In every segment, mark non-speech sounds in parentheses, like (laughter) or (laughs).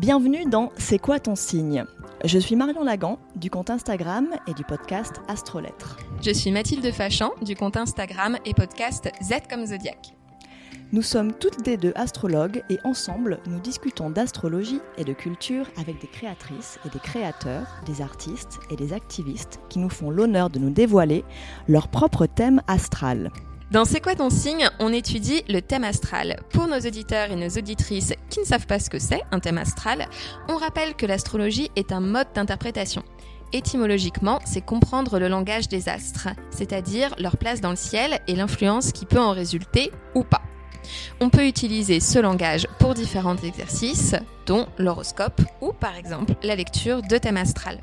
Bienvenue dans C'est quoi ton signe? Je suis Marion Lagan du compte Instagram et du podcast Astrolettre. Je suis Mathilde Fachan du compte Instagram et podcast Z comme Zodiac. Nous sommes toutes des deux astrologues et ensemble, nous discutons d'astrologie et de culture avec des créatrices et des créateurs, des artistes et des activistes qui nous font l'honneur de nous dévoiler leur propre thème astral. Dans C'est quoi ton signe On étudie le thème astral. Pour nos auditeurs et nos auditrices qui ne savent pas ce que c'est, un thème astral, on rappelle que l'astrologie est un mode d'interprétation. Étymologiquement, c'est comprendre le langage des astres, c'est-à-dire leur place dans le ciel et l'influence qui peut en résulter ou pas. On peut utiliser ce langage pour différents exercices, dont l'horoscope ou par exemple la lecture de thème astral.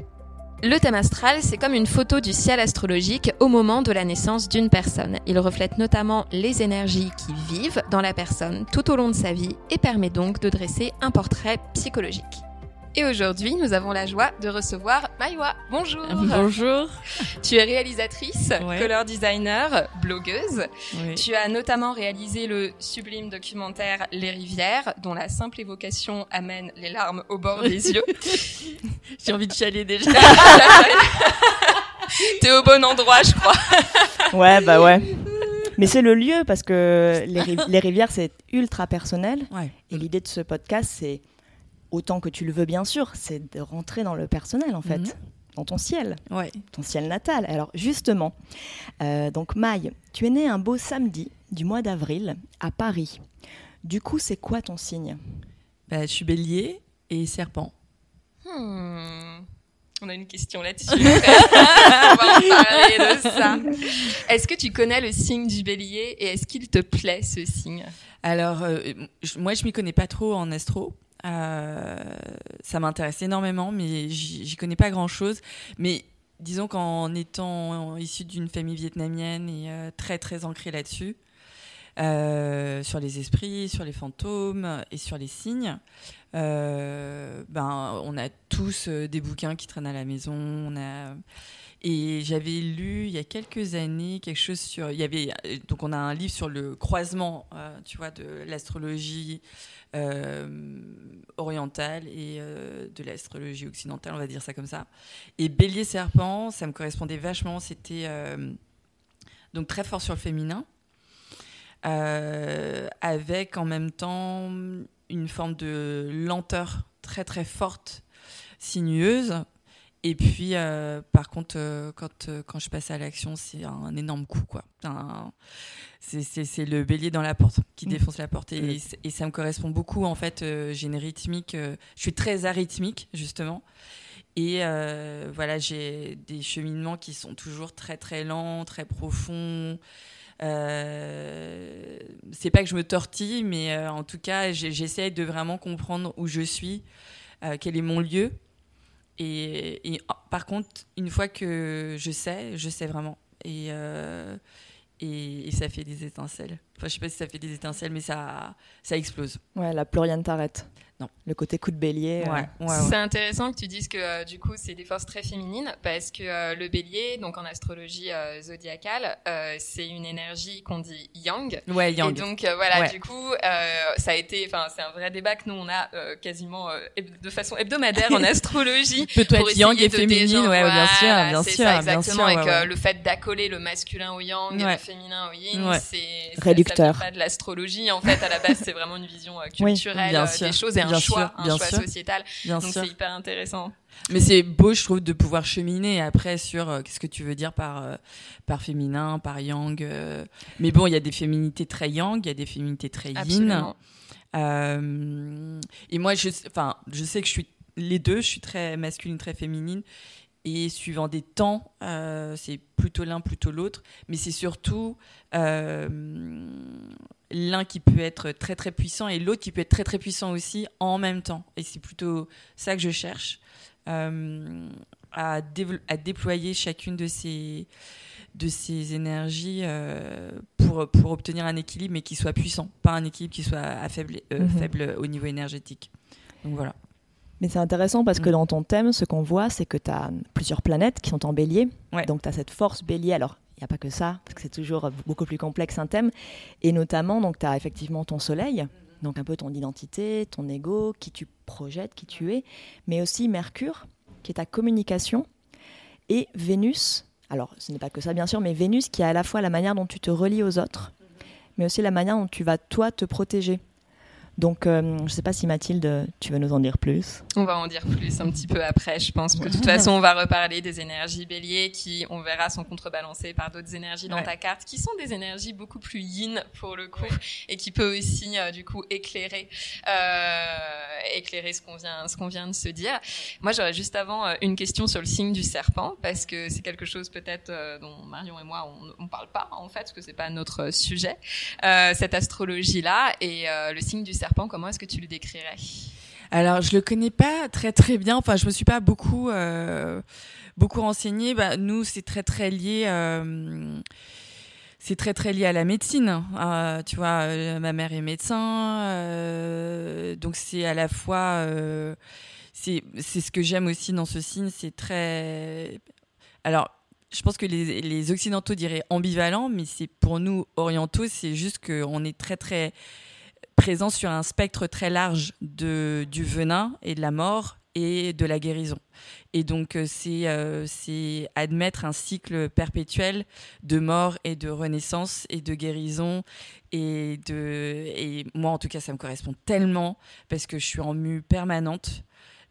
Le thème astral, c'est comme une photo du ciel astrologique au moment de la naissance d'une personne. Il reflète notamment les énergies qui vivent dans la personne tout au long de sa vie et permet donc de dresser un portrait psychologique. Et aujourd'hui, nous avons la joie de recevoir Maïwa. Bonjour. Bonjour. Tu es réalisatrice, Ouais. color designer, blogueuse. Oui. Tu as notamment réalisé le sublime documentaire Les rivières, dont la simple évocation amène les larmes au bord des yeux. (laughs) J'ai envie de chialer déjà. (laughs) T'es au bon endroit, je crois. Ouais, bah ouais. Mais c'est le lieu parce que les, ri- les rivières, c'est ultra personnel. Ouais. Et l'idée de ce podcast, c'est, autant que tu le veux bien sûr, c'est de rentrer dans le personnel en fait, Mhm. dans ton ciel, Ouais. ton ciel natal. Alors justement, euh, donc Maï, tu es née un beau samedi du mois d'avril à Paris. Du coup, c'est quoi ton signe? Bah, je suis bélier et serpent. Hmm. On a une question là-dessus. (laughs) On va en parler de ça. Est-ce que tu connais le signe du bélier et est-ce qu'il te plaît ce signe? Alors, euh, je- moi, je m'y connais pas trop en astro. Euh, ça m'intéresse énormément, mais j'y connais pas grand-chose. Mais disons qu'en étant issue d'une famille vietnamienne et euh, très très ancrée là-dessus, euh, sur les esprits, sur les fantômes et sur les signes, ben on a tous des bouquins qui traînent à la maison. On a et j'avais lu il y a quelques années quelque chose sur. Il y avait euh, donc on a un livre sur le croisement, euh, tu vois, de l'astrologie euh, orientale et de l'astrologie occidentale, on va dire ça comme ça. Et Bélier Serpent, ça me correspondait vachement. C'était donc très fort sur le féminin, avec en même temps une forme de lenteur très très forte, sinueuse. Et puis, euh, par contre, euh, quand, euh, quand je passe à l'action, c'est un énorme coup, quoi. Un- c'est- le bélier dans la porte qui Mm. défonce la porte. Et, et ça me correspond beaucoup, en fait. j'ai une rythmique, je suis très arythmique, justement. Et voilà, j'ai des cheminements qui sont toujours très, très lents, très profonds. C'est pas que je me tortille, mais en tout cas, j'essaie de vraiment comprendre où je suis, quel est mon lieu. Et, ah, par contre, une fois que je sais, je sais vraiment. Et, euh, et, et ça fait des étincelles. Enfin, je sais pas si ça fait des étincelles, mais ça, ça explose. Ouais, là, plus rien ne t'arrête. Non. Le côté coup de bélier. euh, Ouais. C'est intéressant que tu dises que euh, du coup c'est des forces très féminines parce que euh, le bélier, donc en astrologie euh, zodiacale, euh, c'est une énergie qu'on dit yang. Ouais, yang. Et donc euh, voilà, Ouais. du coup, euh, ça a été, enfin c'est un vrai débat que nous on a euh, quasiment euh, de façon hebdomadaire en (laughs) astrologie. Peut-être être yang et féminine, ouais, bien sûr, bien c'est sûr, ça, bien exactement, sûr, et que ouais, ouais. le fait d'accoler le masculin au yang et le féminin au yin, Ouais. c'est Réducteur. Ça, pas de l'astrologie en fait. À la base, c'est vraiment une vision euh, Oui, culturelle euh, des choses et un bien choix, sûr, un bien choix sûr. sociétal. Bien Donc c'est hyper intéressant. Mais c'est beau, je trouve, de pouvoir cheminer après sur euh, qu'est-ce que tu veux dire par, euh, par féminin, par yang. euh. Mais bon, il y a des féminités très yang, il y a des féminités très yin. Et moi, je, enfin, je sais que je suis les deux, je suis très masculine, très féminine. Et suivant des temps, euh, c'est plutôt l'un, plutôt l'autre. Mais c'est surtout euh, l'un qui peut être très très puissant et l'autre qui peut être très très puissant aussi en même temps. Et c'est plutôt ça que je cherche. euh, à, déployer chacune de ces, de ces énergies pour, pour obtenir un équilibre, mais qui soit puissant, pas un équilibre qui soit à faible, Mhm. faible au niveau énergétique. Donc voilà. Mais c'est intéressant parce que Mm. dans ton thème, ce qu'on voit, c'est que tu as plusieurs planètes qui sont en bélier. Ouais. Donc tu as cette force bélier. Alors, il n'y a pas que ça, parce que c'est toujours beaucoup plus complexe un thème. Et notamment, donc tu as effectivement ton soleil donc un peu ton identité, ton ego, qui tu projettes, qui tu es, mais aussi Mercure, qui est ta communication, et Vénus. Alors, ce n'est pas que ça, bien sûr, mais Vénus qui est à la fois la manière dont tu te relis aux autres, mais aussi la manière dont tu vas, toi, te protéger. Donc, euh, je ne sais pas si Mathilde, tu veux nous en dire plus On va en dire plus un petit peu après. Je pense que de toute façon, on va reparler des énergies béliers qui, on verra, sont contrebalancées par d'autres énergies dans ta carte, qui sont des énergies beaucoup plus yin pour le coup, et qui peut aussi, euh, du coup, éclairer, euh, éclairer ce qu'on vient, ce qu'on vient de se dire. Moi, j'aurais juste avant une question sur le signe du serpent, parce que c'est quelque chose peut-être dont Marion et moi, on, on parle pas en fait, parce que c'est pas notre sujet, cette astrologie-là, et le signe du serpent comment est-ce que tu le décrirais? Alors, je le connais pas très très bien. Enfin, je me suis pas beaucoup euh, beaucoup renseignée. Bah, nous, c'est très très lié. Euh, c'est très très lié à la médecine. Euh, tu vois, ma mère est médecin, donc c'est à la fois. c'est ce que j'aime aussi dans ce signe. C'est très. Alors, je pense que les, les occidentaux diraient ambivalent, mais c'est pour nous orientaux, c'est juste qu'on est très très présent sur un spectre très large de, du venin et de la mort et de la guérison. Et donc, euh, euh, c'est admettre un cycle perpétuel de mort et de renaissance et de guérison. Et, de, et moi, en tout cas, ça me correspond tellement parce que je suis en mue permanente,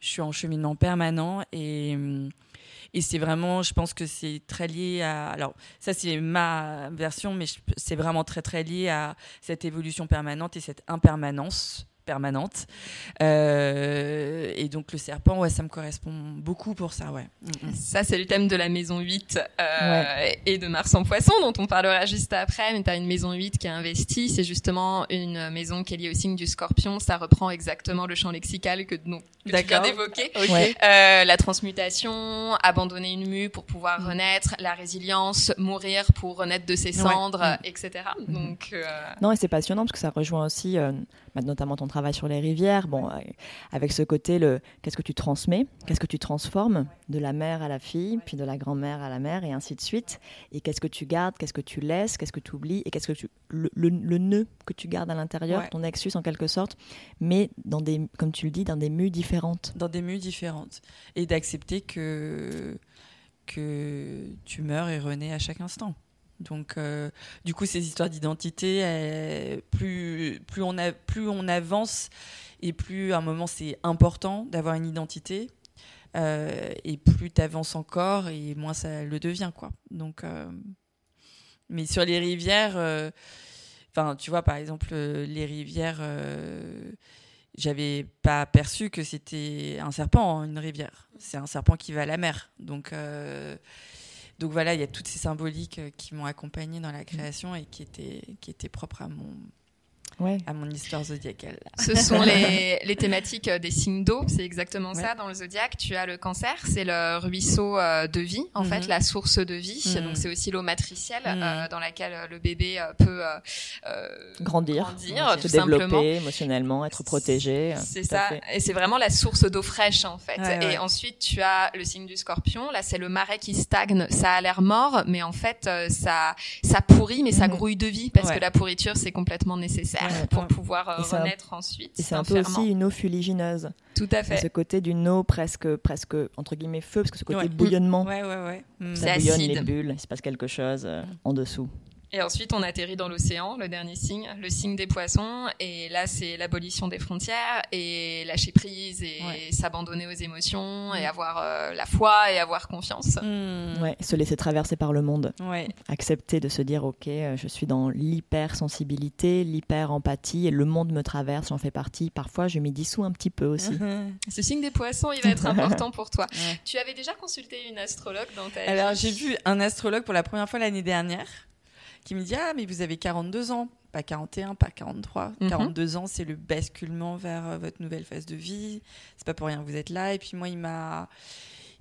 je suis en cheminement permanent et hum, et c'est vraiment, je pense que c'est très lié à. Alors, ça, c'est ma version, mais c'est vraiment très, très lié à cette évolution permanente et cette impermanence permanente. Euh, et donc le serpent, ouais, ça me correspond beaucoup pour ça, ouais. Mm, mm. Ça, c'est le thème de la maison 8 euh, et de Mars en poisson, dont on parlera juste après. Mais tu as une maison 8 qui est investie. C'est justement une maison qui est liée au signe du scorpion. Ça reprend exactement le champ lexical que, donc, que tu viens d'évoquer. Euh, la transmutation, abandonner une mue pour pouvoir mm. renaître, la résilience, mourir pour renaître de ses cendres, etc. Donc, euh, Non, et c'est passionnant parce que ça rejoint aussi euh, bah, notamment ton travail sur les rivières, bon, euh, avec ce côté, le qu'est-ce que tu transmets, qu'est-ce que tu transformes de la mère à la fille, puis de la grand-mère à la mère, et ainsi de suite. Et qu'est-ce que tu gardes, qu'est-ce que tu laisses, qu'est-ce que tu oublies, et qu'est-ce que tu le, le, nœud que tu gardes à l'intérieur, ton nexus en quelque sorte, mais dans des, comme tu le dis, dans des mues différentes. Dans des mues différentes, et d'accepter que que tu meurs et renais à chaque instant. Donc, euh, du coup, ces histoires d'identité, plus, plus, plus on avance et plus à un moment c'est important d'avoir une identité, euh, et plus tu avances encore et moins ça le devient. Quoi. Donc, euh, mais sur les rivières, enfin, tu vois, par exemple, les rivières, j'avais pas perçu que c'était un serpent, une rivière. C'est un serpent qui va à la mer. Donc, donc voilà, il y a toutes ces symboliques euh, qui m'ont accompagnée dans la création et qui étaient, qui étaient propres à mon, à mon histoire zodiacale. (laughs) Ce sont (laughs) les, les thématiques euh, des signes d'eau, c'est exactement ça dans le zodiaque. Tu as le cancer, c'est le ruisseau euh, de vie, en fait, mhm. la source de vie. Mhm. Donc c'est aussi l'eau matricielle mhm. euh, dans laquelle le bébé peut euh, grandir, grandir se développer émotionnellement, être protégé. C'est ça, et c'est vraiment la source d'eau fraîche en fait. et ensuite tu as le signe du scorpion, là c'est le marais qui stagne, ça a l'air mort, mais en fait ça ça pourrit, mais ça grouille de vie parce que la pourriture c'est complètement nécessaire pour pouvoir euh, renaître ensuite. Et c'est un, peu aussi une eau fuligineuse. Tout à fait. Ce côté d'une eau presque, presque entre guillemets feu, parce que ce côté bouillonnement. Ouais, ouais, ouais. Ça bouillonne les bulles, il se passe quelque chose euh, en dessous. Et ensuite, on atterrit dans l'océan, le dernier signe, le signe des poissons. Et là, c'est l'abolition des frontières et lâcher prise et s'abandonner aux émotions et mm. avoir euh, la foi et avoir confiance. Mm. Ouais, se laisser traverser par le monde. Ouais. Accepter de se dire, OK, euh, je suis dans l'hypersensibilité, l'hyper-empathie et le monde me traverse, j'en fais partie. Parfois, je m'y dissous un petit peu aussi. (laughs) Ce signe des poissons, il va être important pour toi. Tu avais déjà consulté une astrologue dans ta Alors, j'ai vu un astrologue pour la première fois l'année dernière qui me dit Ah, mais vous avez 42 ans, pas 41, pas 43. 42 mhm. ans, c'est le basculement vers euh, votre nouvelle phase de vie. C'est pas pour rien que vous êtes là. Et puis moi, il m'a.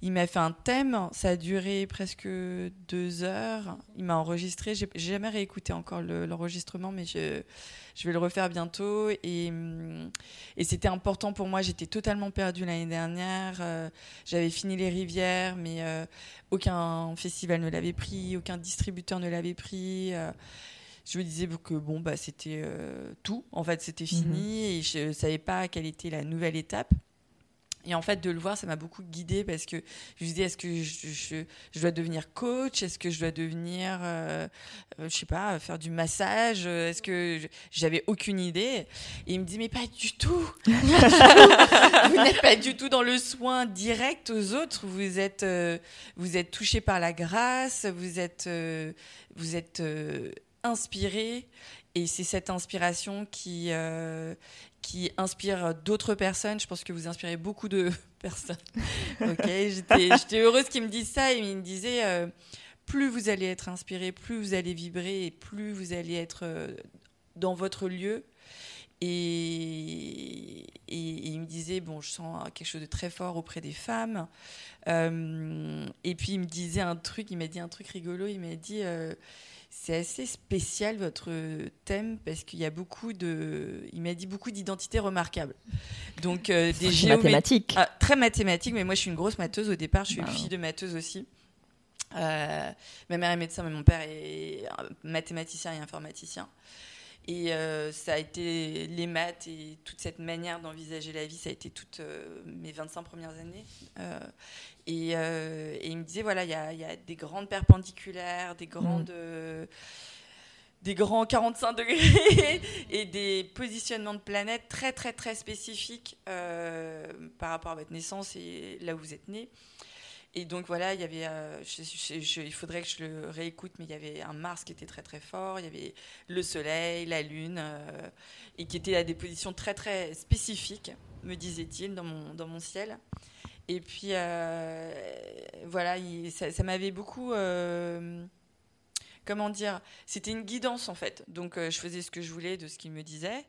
Il m'a fait un thème, ça a duré presque deux heures. Il m'a enregistré, j'ai jamais réécouté encore l'enregistrement, mais je, je vais le refaire bientôt. Et, et c'était important pour moi. J'étais totalement perdue l'année dernière. Euh, j'avais fini les rivières, mais euh, aucun festival ne l'avait pris, aucun distributeur ne l'avait pris. Euh, je me disais que bon, bah, c'était tout. En fait, c'était fini et je savais pas quelle était la nouvelle étape. Et en fait, de le voir, ça m'a beaucoup guidée parce que je me disais, est-ce que je, dois devenir coach? Est-ce que je dois devenir, euh, euh je sais pas, faire du massage? Est-ce que j'avais aucune idée? Et il me dit, mais pas du tout! (laughs) Vous n'êtes pas du tout dans le soin direct aux autres. Vous êtes, euh, êtes touché par la grâce, vous êtes, euh, vous êtes inspiré. Et c'est cette inspiration qui, qui inspire d'autres personnes. Je pense que vous inspirez beaucoup de (laughs) personnes. (laughs) ok, j'étais heureuse qu'il me dise ça et il me disait euh, plus vous allez être inspiré, plus vous allez vibrer et plus vous allez être euh, dans votre lieu. Et, il me disait bon, je sens quelque chose de très fort auprès des femmes. Euh, et puis il me disait un truc, il m'a dit un truc rigolo. Il m'a dit c'est assez spécial votre thème parce qu'il y a beaucoup de, il m'a dit beaucoup d'identités remarquables. Donc euh, des mathématiques. Ah, très mathématiques, mais moi je suis une grosse matheuse au départ. Je suis une fille de matheuse aussi. Euh, ma mère est médecin, mais mon père est mathématicien et informaticien. Et euh, ça a été les maths et toute cette manière d'envisager la vie, ça a été toutes mes 25 premières années. Euh, et, il me disait, voilà, il y a, des grandes perpendiculaires, des grandes... Mm. Euh, des grands 45 degrés (laughs) et des positionnements de planètes très très très spécifiques euh, par rapport à votre naissance et là où vous êtes né. Et donc voilà, il y avait, il faudrait que je le réécoute, mais il y avait un Mars qui était très très fort, il y avait le Soleil, la Lune, et qui étaient à des positions très très spécifiques, me disait-il, dans mon, dans mon ciel. Et puis, euh, voilà, ça, m'avait beaucoup. Euh, comment dire C'était une guidance, en fait. Donc, euh, je faisais ce que je voulais de ce qu'il me disait,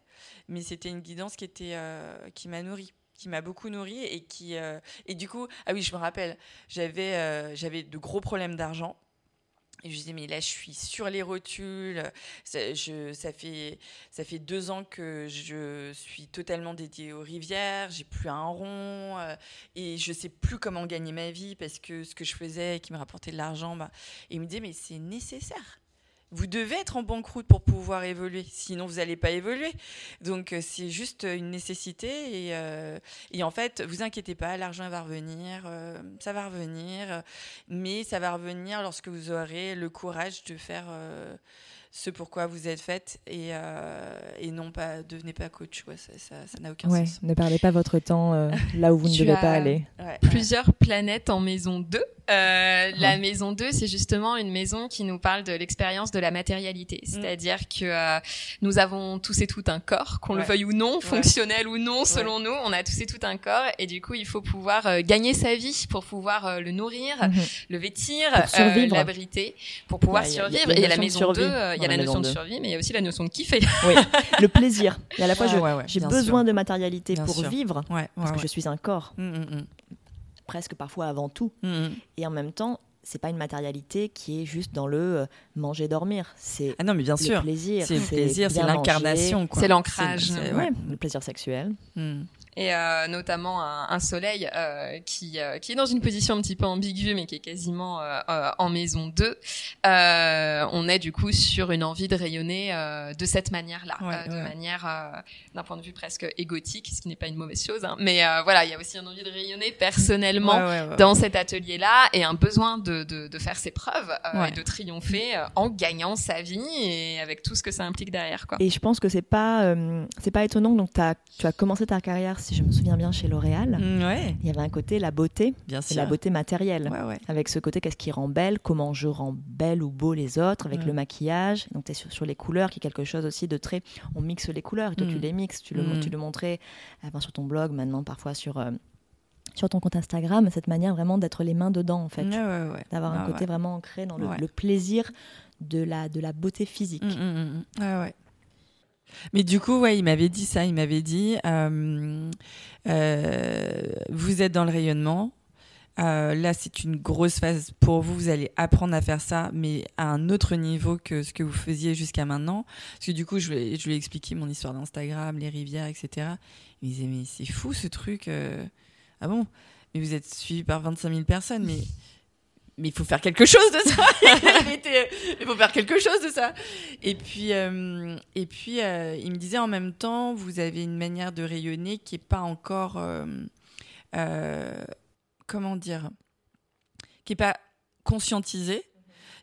mais c'était une guidance qui, était, qui m'a nourrie qui m'a beaucoup nourrie et qui et du coup ah oui je me rappelle j'avais j'avais de gros problèmes d'argent et je disais, mais là, je suis sur les rotules. Ça, je, ça, fait, ça fait deux ans que je suis totalement dédiée aux rivières. J'ai plus un rond. Euh, et je sais plus comment gagner ma vie parce que ce que je faisais qui me rapportait de l'argent, bah, et il me disait, mais c'est nécessaire vous devez être en banqueroute pour pouvoir évoluer, sinon vous n'allez pas évoluer. Donc euh, c'est juste une nécessité et, euh, et, en fait, vous inquiétez pas, l'argent va revenir, euh, ça va revenir, mais ça va revenir lorsque vous aurez le courage de faire ce pourquoi vous êtes faite et, et non pas devenez pas coach. ça n'a aucun sens. Ne parlez pas votre temps (laughs) là où vous ne devez pas aller. Plusieurs planètes en maison 2 euh, la maison 2, c'est justement une maison qui nous parle de l'expérience de la matérialité. Mm. C'est-à-dire que euh, nous avons tous et toutes un corps, qu'on le veuille ou non, fonctionnel ou non, selon nous, on a tous et toutes un corps. Et du coup, il faut pouvoir euh, gagner sa vie pour pouvoir le nourrir, mm-hmm. le vêtir, l'abriter, pour pouvoir survivre. et il y a la maison 2, il y a la, notion de survie, mais il y a aussi la notion de kiffer. Oui, (laughs) le plaisir. Et à la fois, j'ai besoin de matérialité pour vivre, parce que je suis un corps. Mm, presque parfois avant tout. Et en même temps, c'est pas une matérialité qui est juste dans le euh, manger dormir. C'est ah non mais bien le sûr. plaisir. C'est le plaisir c'est l'incarnation c'est l'ancrage. Le plaisir sexuel. Mm et euh, notamment un, un soleil euh, qui, euh, qui est dans une position un petit peu ambiguë mais qui est quasiment euh, euh, en maison 2. on est du coup sur une envie de rayonner de cette manière-là, de manière d'un point de vue presque égotique, ce qui n'est pas une mauvaise chose. Hein. Mais voilà, il y a aussi une envie de rayonner personnellement dans cet atelier-là et un besoin de, de, de faire ses preuves et de triompher en gagnant sa vie et avec tout ce que ça implique derrière. Quoi. Et je pense que c'est pas c'est pas étonnant donc as, tu as commencé ta carrière si je me souviens bien, chez L'Oréal. Mm, il y avait un côté la beauté, bien la beauté matérielle, avec ce côté qu'est-ce qui rend belle, comment je rends belle ou beau les autres, avec le maquillage. Donc tu es sur, les couleurs, qui est quelque chose aussi de très. On mixe les couleurs, et toi tu mm. les mixes, tu le, mm. tu le montrais avant sur ton blog, maintenant parfois sur. Euh, sur ton compte Instagram, cette manière vraiment d'être les mains dedans, en fait. D'avoir un ah, côté vraiment ancré dans le, le, plaisir de la, de la beauté physique. Ah ouais. Mais du coup, ouais, il m'avait dit ça. Il m'avait dit, euh, euh, vous êtes dans le rayonnement. Euh, là, c'est une grosse phase pour vous. Vous allez apprendre à faire ça, mais à un autre niveau que ce que vous faisiez jusqu'à maintenant. Parce que du coup, je lui, ai, je lui ai expliqué mon histoire d'Instagram, les rivières, etc. Il me disait, mais c'est fou ce truc. Ah bon? Mais vous êtes suivi par 25 000 personnes, mais mais il faut faire quelque chose de ça. (laughs) il faut faire quelque chose de ça. Et puis, euh, et puis euh, il me disait en même temps, vous avez une manière de rayonner qui est pas encore, euh, comment dire, qui est pas conscientisée.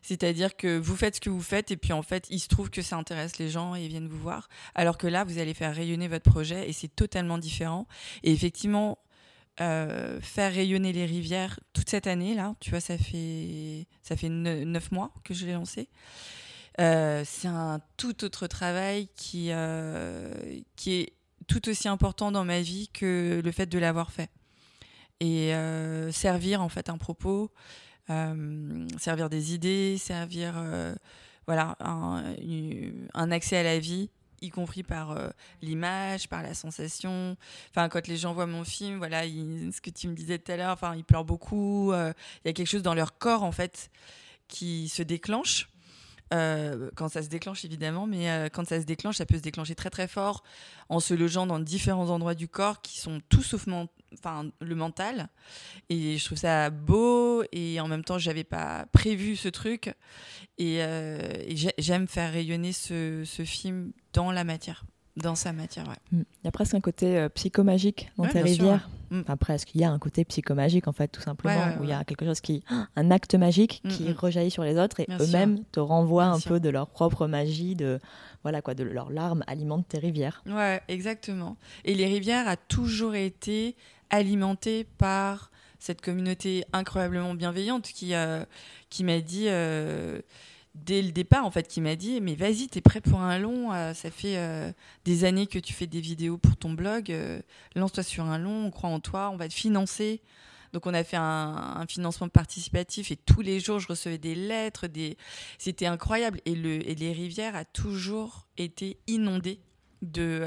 C'est-à-dire que vous faites ce que vous faites et puis en fait, il se trouve que ça intéresse les gens et ils viennent vous voir. Alors que là, vous allez faire rayonner votre projet et c'est totalement différent. Et effectivement, euh, faire rayonner les rivières toute cette année là. Tu vois, ça fait ça fait neuf mois que je l'ai lancé. Euh, c'est un tout autre travail qui euh, qui est tout aussi important dans ma vie que le fait de l'avoir fait. Et servir en fait un propos, servir des idées, servir voilà un, un, accès à la vie y compris par euh, l'image, par la sensation. Enfin, quand les gens voient mon film, voilà, ce que tu me disais tout à l'heure, enfin, ils pleurent beaucoup. Euh, il y a quelque chose dans leur corps, en fait, qui se déclenche. Euh, quand ça se déclenche évidemment, mais quand ça se déclenche, ça peut se déclencher très très fort en se logeant dans différents endroits du corps qui sont tout sauf enfin, le mental. Et je trouve ça beau et en même temps, j'avais pas prévu ce truc. Et, j'aime faire rayonner ce, ce film dans la matière. Dans sa matière, ouais. Mm. Il y a presque un côté euh, psychomagique dans tes rivières. Mm. Enfin, presque. Il y a un côté psychomagique, en fait, tout simplement, où il y a quelque chose qui. (gasps) un acte magique mm, qui rejaillit sur les autres et eux-mêmes te renvoient un peu de leur propre magie, de. Voilà, quoi, de leurs larmes alimentent tes rivières. Ouais, exactement. Et les rivières a toujours été alimentées par cette communauté incroyablement bienveillante qui, euh, qui m'a dit. Euh, dès le départ, en fait, qui m'a dit Mais vas-y, t'es prêt pour un long euh, Ça fait euh, des années que tu fais des vidéos pour ton blog. Euh, lance-toi sur un long, on croit en toi, on va te financer. Donc, on a fait un, financement participatif et tous les jours, je recevais des lettres. Des... C'était incroyable. Et, le, et les rivières a toujours été inondées de.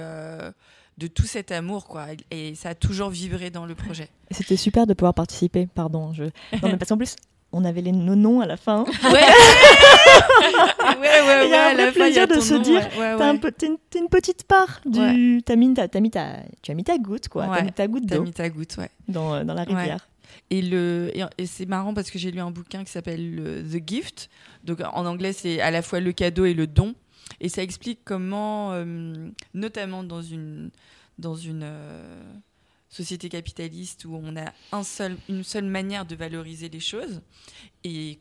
de tout cet amour, quoi. Et ça a toujours vibré dans le projet. C'était super de pouvoir participer, pardon. Je... Non, mais parce qu'en plus, on avait les, nos noms à la fin. (laughs) Ouais, (laughs) ouais, ouais, Il y a un vrai plaisir de se dire, un une, petite part du, t'as mis, tu as mis ta goutte, quoi. T'as mis ta goutte d'eau. mis ta goutte, ouais. Dans, euh, la rivière. Et, le, et, c'est marrant parce que j'ai lu un bouquin qui s'appelle The Gift. Donc en anglais, c'est à la fois le cadeau et le don. Et ça explique comment, euh, notamment dans une, dans une, euh, société capitaliste où on a un seul, une seule manière de valoriser les choses et,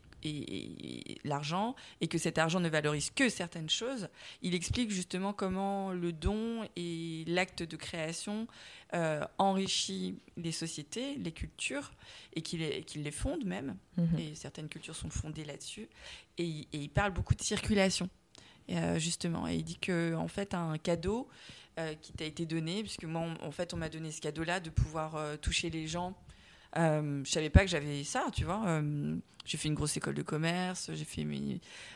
l'argent, et que cet argent ne valorise que certaines choses, il explique justement comment le don et l'acte de création euh, enrichit les sociétés, les cultures, et qu'il les, les fonde même. Mhm. Et certaines cultures sont fondées là-dessus. Et, il parle beaucoup de circulation. Euh, justement, et il dit que en fait un cadeau, euh, qui t'a été donné, puisque moi, en fait, on m'a donné ce cadeau-là de pouvoir euh, toucher les gens. Je savais pas que j'avais ça, tu vois. J'ai fait une grosse école de commerce, j'ai fait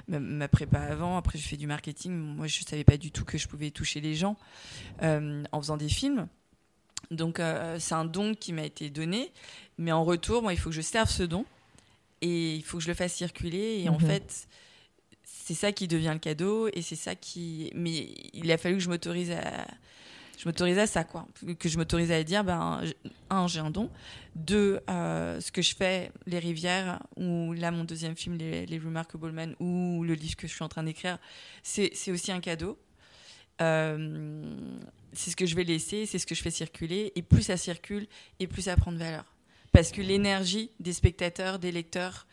ma, prépa avant, après j'ai fait du marketing. Moi, je savais pas du tout que je pouvais toucher les gens en faisant des films. Donc, c'est un don qui m'a été donné, mais en retour, moi, il faut que je serve ce don et il faut que je le fasse circuler. Et en mhm. fait, c'est ça qui devient le cadeau et c'est ça qui. Mais il a fallu que je m'autorise à. Je m'autorise à ça, quoi. Que je m'autorise à dire, ben, un, j'ai un don. Deux, euh, ce que je fais, Les Rivières, ou là, mon deuxième film, Les, les Remarkable Men, ou le livre que je suis en train d'écrire, c'est aussi un cadeau. Euh, c'est ce que je vais laisser, c'est ce que je fais circuler. Et plus ça circule, et plus ça prend de valeur. Parce que l'énergie des spectateurs, des lecteurs,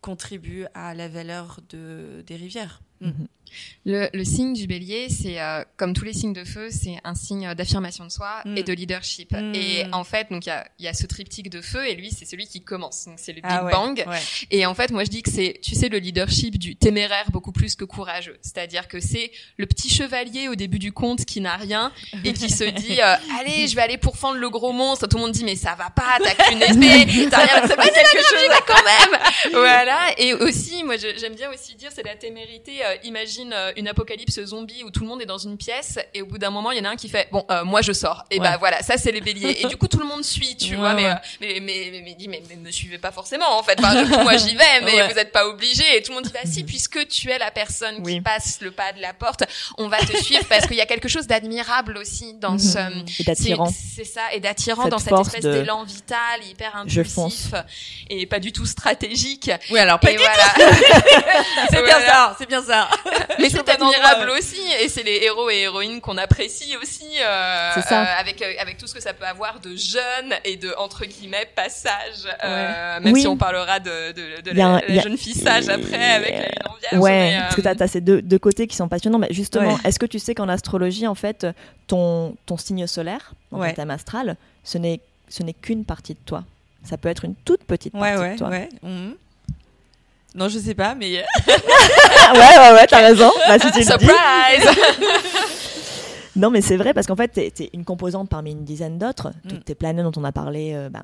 contribue à la valeur de, des rivières. Mhm. Le, signe du bélier, c'est euh, comme tous les signes de feu, c'est un signe d'affirmation de soi et mm. de leadership. Mm. Et en fait, donc il y a, y a, ce triptyque de feu et lui, c'est celui qui commence. Donc c'est le ah Big Bang. Et en fait, moi je dis que c'est, tu sais, le leadership du téméraire beaucoup plus que courageux. C'est-à-dire que c'est le petit chevalier au début du conte qui n'a rien et qui se dit, euh, (laughs) allez, je vais aller pourfendre le gros monstre. Tout le monde dit, mais ça va pas, t'as qu'une (laughs) épée, t'as rien, ça fait quelque chose quand même. voilà. Et aussi, moi j'aime bien aussi dire, c'est la témérité euh, imagine euh, une apocalypse zombie où tout le monde est dans une pièce et au bout d'un moment il y en a un qui fait bon euh, moi je sors. Et bah voilà ça c'est les béliers. Et du coup tout le monde suit tu (laughs) vois. Mais, mais, mais mais mais, mais, me suivez pas forcément en fait. Moi j'y vais mais vous n'êtes pas obligé et tout le monde dit bah si puisque tu es la personne qui passe le pas de la porte on va te suivre parce qu'il y a quelque chose d'admirable aussi dans mhm. ce d'attirant. c'est ça et d'attirant dans cette espèce d'élan vital hyper impulsif et pas du tout stratégique. Oui alors pas (laughs) c'est bien ça, c'est bien ça. (laughs) Mais c'est admirable aussi, et c'est les héros et héroïnes qu'on apprécie aussi, euh, euh, avec euh, avec tout ce que ça peut avoir de jeune et de entre guillemets passage. Euh, même si on parlera de de, de la, jeune fille sage après avec la vierge. Ouais, parce que t'as as ces deux, deux côtés qui sont passionnants. Mais justement, est-ce que tu sais qu'en astrologie, en fait, ton ton signe solaire, ton thème astral, ce n'est ce n'est qu'une partie de toi. Ça peut être une toute petite partie de toi. Ouais, mmh. Non, je sais pas, mais. (laughs) ouais, ouais, ouais, t'as raison. Bah, Surprise (laughs) Non, mais c'est vrai parce qu'en fait, t'es es une composante parmi une dizaine d'autres. Mm. Toutes tes planètes dont on a parlé, euh, ben,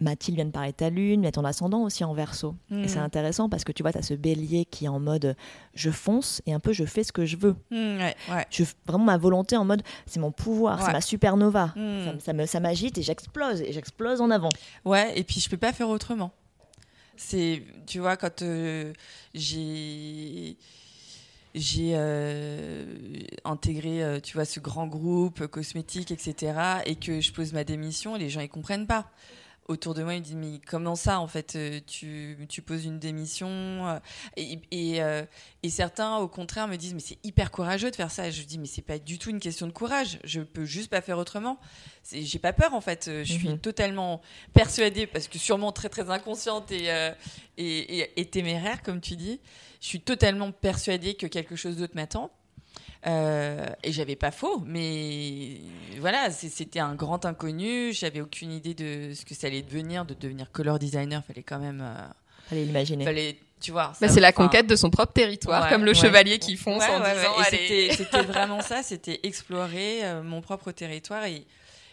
Mathilde vient de parler de ta lune, mais ton ascendant aussi en verso. Et c'est mm. intéressant parce que tu vois, tu as ce bélier qui est en mode je fonce et un peu je fais ce que je veux. Mm, ouais, ouais. Je, vraiment ma volonté en mode c'est mon pouvoir, c'est ma supernova. Ça, ça, ça m'agite et j'explose et j'explose en avant. Ouais, et puis je peux pas faire autrement. C'est, tu vois, quand euh, j'ai j'ai euh, intégré, euh, tu vois, ce grand groupe cosmétique, etc., et que je pose ma démission, les gens ils comprennent pas autour de moi, ils me disent mais comment ça en fait euh, tu, tu poses une démission euh, et, et, euh, et, certains au contraire me disent mais c'est hyper courageux de faire ça. Et je dis mais c'est pas du tout une question de courage. Je peux juste pas faire autrement. J'ai pas peur en fait. Je suis mhm. totalement persuadée parce que sûrement très très inconsciente et, et, et téméraire comme tu dis. Je suis totalement persuadée que quelque chose d'autre m'attend. Euh, et j'avais pas faux, mais voilà, c'était un grand inconnu. J'avais aucune idée de ce que ça allait devenir, de devenir color designer. Fallait quand même. Euh, fallait l'imaginer. Fallait, tu vois. Bah, c'est la conquête de son propre territoire, comme le chevalier qui fonce en disant. (laughs) C'était vraiment ça, c'était explorer euh, mon propre territoire et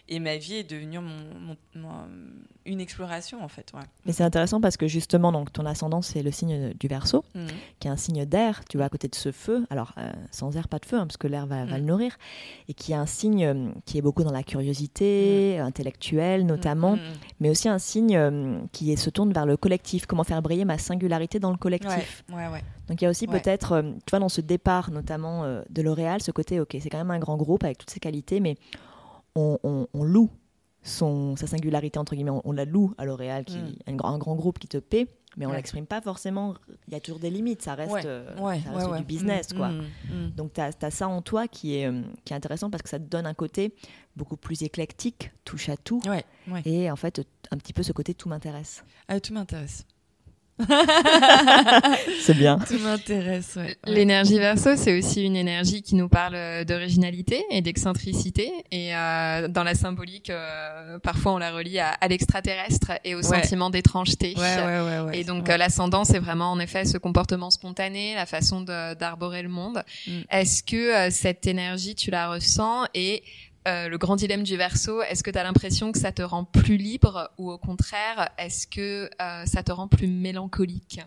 et ma vie est devenue mon, une exploration en fait. Ouais. Mais c'est intéressant parce que justement, donc ton ascendant c'est le signe du Verseau, mhm. qui est un signe d'air. Tu vois à côté de ce feu, alors euh, sans air pas de feu hein, parce que l'air va, le mhm. nourrir, et qui est un signe euh, qui est beaucoup dans la curiosité mhm. intellectuelle notamment, mais aussi un signe euh, qui se tourne vers le collectif. Comment faire briller ma singularité dans le collectif. Ouais, ouais, Donc il y a aussi peut-être, tu vois, dans ce départ notamment de L'Oréal, ce côté, ok, c'est quand même un grand groupe avec toutes ses qualités, mais on, loue son, sa singularité, entre guillemets, on, la loue à L'Oréal, qui mm. un, grand, un grand groupe qui te paie, mais on ne l'exprime pas forcément. Il y a toujours des limites, ça reste, euh, du business. quoi. Mm, mm, Donc tu as, ça en toi qui est, euh, qui est intéressant parce que ça te donne un côté beaucoup plus éclectique, touche à tout. Et en fait, un petit peu ce côté tout m'intéresse. Ah, tout m'intéresse. (laughs) c'est bien. Tout m'intéresse. L'énergie verso, c'est aussi une énergie qui nous parle d'originalité et d'excentricité. Et euh, dans la symbolique, euh, parfois on la relie à, l'extraterrestre et au sentiment d'étrangeté. et donc euh, l'ascendant, c'est vraiment en effet ce comportement spontané, la façon d'arborer le monde. Mm. Est-ce que cette énergie, tu la ressens et euh, le grand dilemme du verso, est-ce que tu as l'impression que ça te rend plus libre ou au contraire, est-ce que euh, ça te rend plus mélancolique?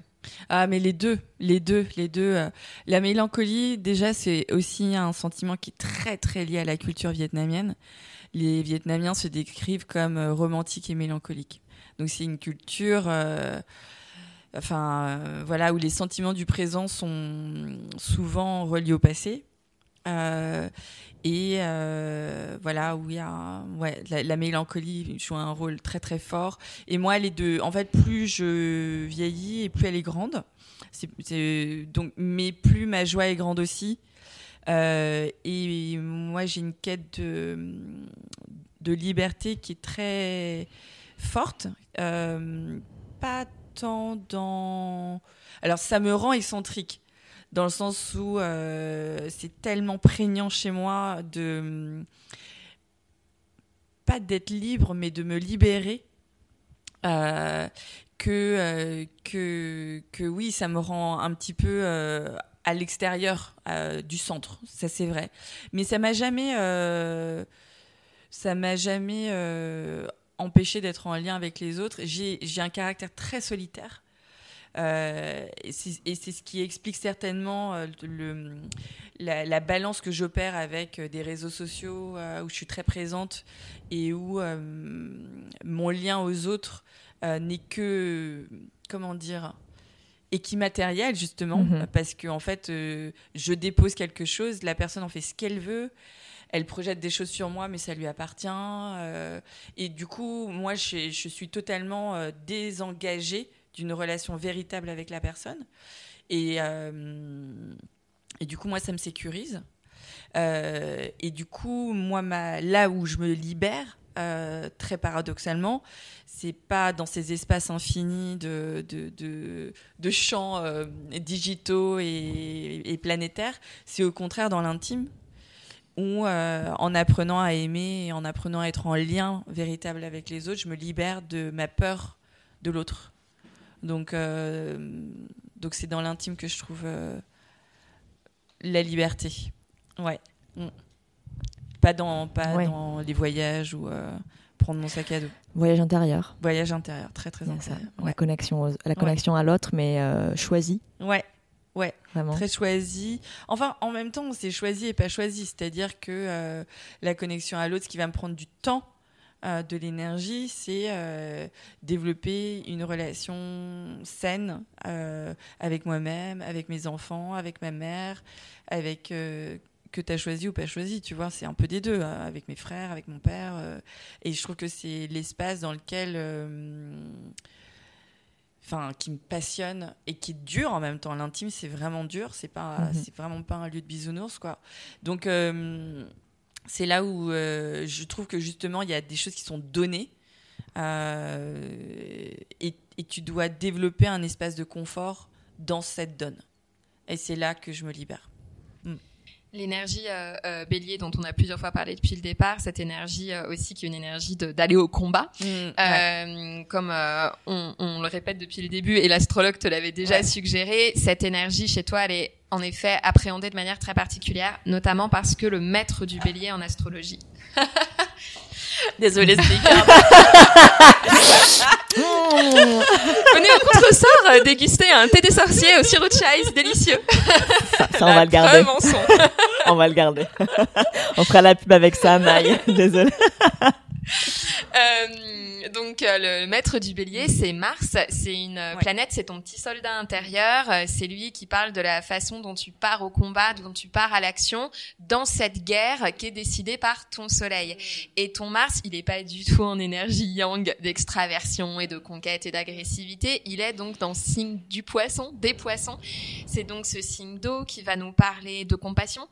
Ah mais les deux, les deux, les deux. Euh. La mélancolie, déjà, c'est aussi un sentiment qui est très très lié à la culture vietnamienne. Les Vietnamiens se décrivent comme romantiques et mélancoliques. Donc c'est une culture, enfin voilà, où les sentiments du présent sont souvent reliés au passé. Et euh, voilà, où il y a ouais, la, mélancolie joue un rôle très très fort. Et moi, les deux, en fait, plus je vieillis et plus elle est grande. Donc, mais plus ma joie est grande aussi. Euh, et moi, j'ai une quête de, liberté qui est très forte. Euh, pas tant dans. Alors, ça me rend excentrique dans le sens où euh, c'est tellement prégnant chez moi de pas d'être libre, mais de me libérer. Euh, que, euh, que, que oui, ça me rend un petit peu à l'extérieur du centre, ça c'est vrai. Mais ça m'a jamais, ça m'a jamais empêché d'être en lien avec les autres. J'ai un caractère très solitaire. Et c'est ce qui explique certainement le, la, balance que j'opère avec des réseaux sociaux où je suis très présente et où mon lien aux autres n'est que, comment dire, et qui matériel justement mhm. parce que en fait euh, je dépose quelque chose la personne en fait ce qu'elle veut elle projette des choses sur moi mais ça lui appartient euh, et du coup moi je, je suis totalement euh, désengagée d'une relation véritable avec la personne. Et et du coup moi ça me sécurise. Et du coup moi ma, là où je me libère euh, très paradoxalement, c'est pas dans ces espaces infinis de, de, champs euh, digitaux et, planétaires, c'est au contraire dans l'intime, où euh, en apprenant à aimer et en apprenant à être en lien véritable avec les autres, je me libère de ma peur de l'autre. Donc, donc c'est dans l'intime que je trouve la liberté. Ouais. Mm. Pas dans, pas dans les voyages ou euh, prendre mon sac à dos. Voyage intérieur. Voyage intérieur, très très intérieur. La connexion, la connexion à l'autre, mais euh, choisie. Ouais, ouais, Vraiment. très choisi. Enfin, en même temps, c'est choisi et pas choisi. C'est-à-dire que euh, la connexion à l'autre, ce qui va me prendre du temps, de l'énergie, c'est développer une relation saine avec moi-même, avec mes enfants, avec ma mère, avec que tu as choisi ou pas choisi, tu vois, c'est un peu des deux, hein, avec mes frères, avec mon père. Euh, et je trouve que c'est l'espace dans lequel. Euh, enfin, qui me passionne et qui est dur en même temps. L'intime, c'est vraiment dur, c'est pas, mhm. c'est vraiment pas un lieu de bisounours, quoi. Donc, euh, c'est là où je trouve que justement, il y a des choses qui sont données. Et, et, tu dois développer un espace de confort dans cette donne. Et c'est là que je me libère. L'énergie euh, euh, bélier dont on a plusieurs fois parlé depuis le départ, cette énergie euh, aussi qui est une énergie d'aller au combat, mmh, comme on, on, le répète depuis le début et l'astrologue te l'avait déjà suggéré, cette énergie chez toi elle est en effet appréhendée de manière très particulière, notamment parce que le maître du bélier en astrologie. (laughs) Désolée, speaker. (laughs) Venez au contresort euh, déguster un thé des sorciers au sirop de chaise délicieux. Ça, on va le garder. (laughs) on va le garder. on fera la pub avec ça, Maï. (laughs) Désolée. (laughs) Euh, donc euh, le maître du bélier, c'est Mars. C'est une planète, c'est ton petit soldat intérieur. Euh, c'est lui qui parle de la façon dont tu pars au combat, dont tu pars à l'action dans cette guerre qui est décidée par ton Soleil. Et ton Mars, il n'est pas du tout en énergie yang d'extraversion et de conquête et d'agressivité. Il est donc dans le signe du poisson, des poissons. C'est donc ce signe d'eau qui va nous parler de compassion,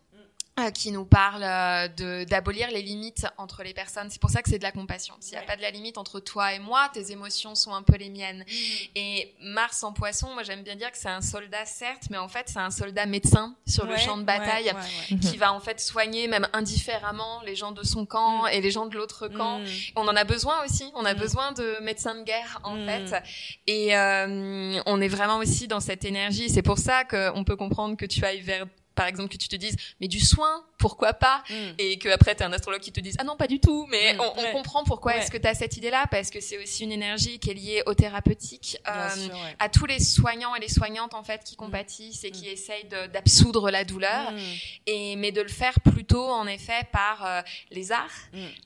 qui nous parle euh, de d'abolir les limites entre les personnes. C'est pour ça que c'est de la compassion. S'il n'y a pas de la limite entre toi et moi, tes émotions sont un peu les miennes. Mm. Et Mars en poisson, moi j'aime bien dire que c'est un soldat certes, mais en fait c'est un soldat médecin sur le champ de bataille qui va en fait soigner même indifféremment les gens de son camp mm. et les gens de l'autre camp. Mm. On en a besoin aussi. On a besoin de médecins de guerre en fait. Et euh, on est vraiment aussi dans cette énergie. C'est pour ça qu'on peut comprendre que tu ailles vers par exemple, que tu te dises, mais du soin, pourquoi pas mm. Et que après, tu as un astrologue qui te dise, ah non, pas du tout, mais mm. on, comprend pourquoi est-ce que tu as cette idée-là, parce que c'est aussi une énergie qui est liée au thérapeutique, euh, à tous les soignants et les soignantes, en fait, qui mm. compatissent et qui essayent d'absoudre la douleur, et, mais de le faire plutôt, en effet, par euh, les arts,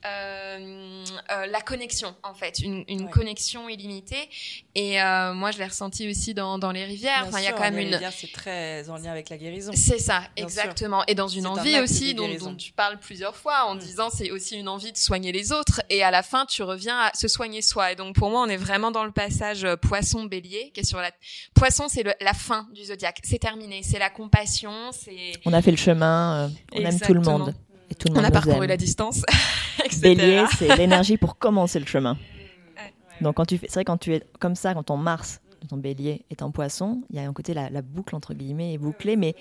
euh, la connexion, en fait, une, une connexion illimitée. Et moi, je l'ai ressenti aussi dans, dans les rivières. Enfin, il y a quand même une. C'est très en lien avec la guérison. C'est ça exactement. Et dans une envie aussi dont, tu parles plusieurs fois en mm. disant c'est aussi une envie de soigner les autres. Et à la fin, tu reviens à se soigner soi. Et donc pour moi, on est vraiment dans le passage euh, poisson-bélier qui est sur la... Poisson, c'est la fin du zodiaque. C'est terminé. C'est la compassion. C'est... On a fait le chemin. Euh, on aime tout le monde. Et tout le monde on a parcouru la distance. (laughs) Bélier, c'est l'énergie pour commencer le chemin. Donc quand tu fais, c'est vrai quand tu es comme ça, quand on Mars ton bélier est en poisson, il y a un côté la, boucle entre guillemets est bouclée, mais,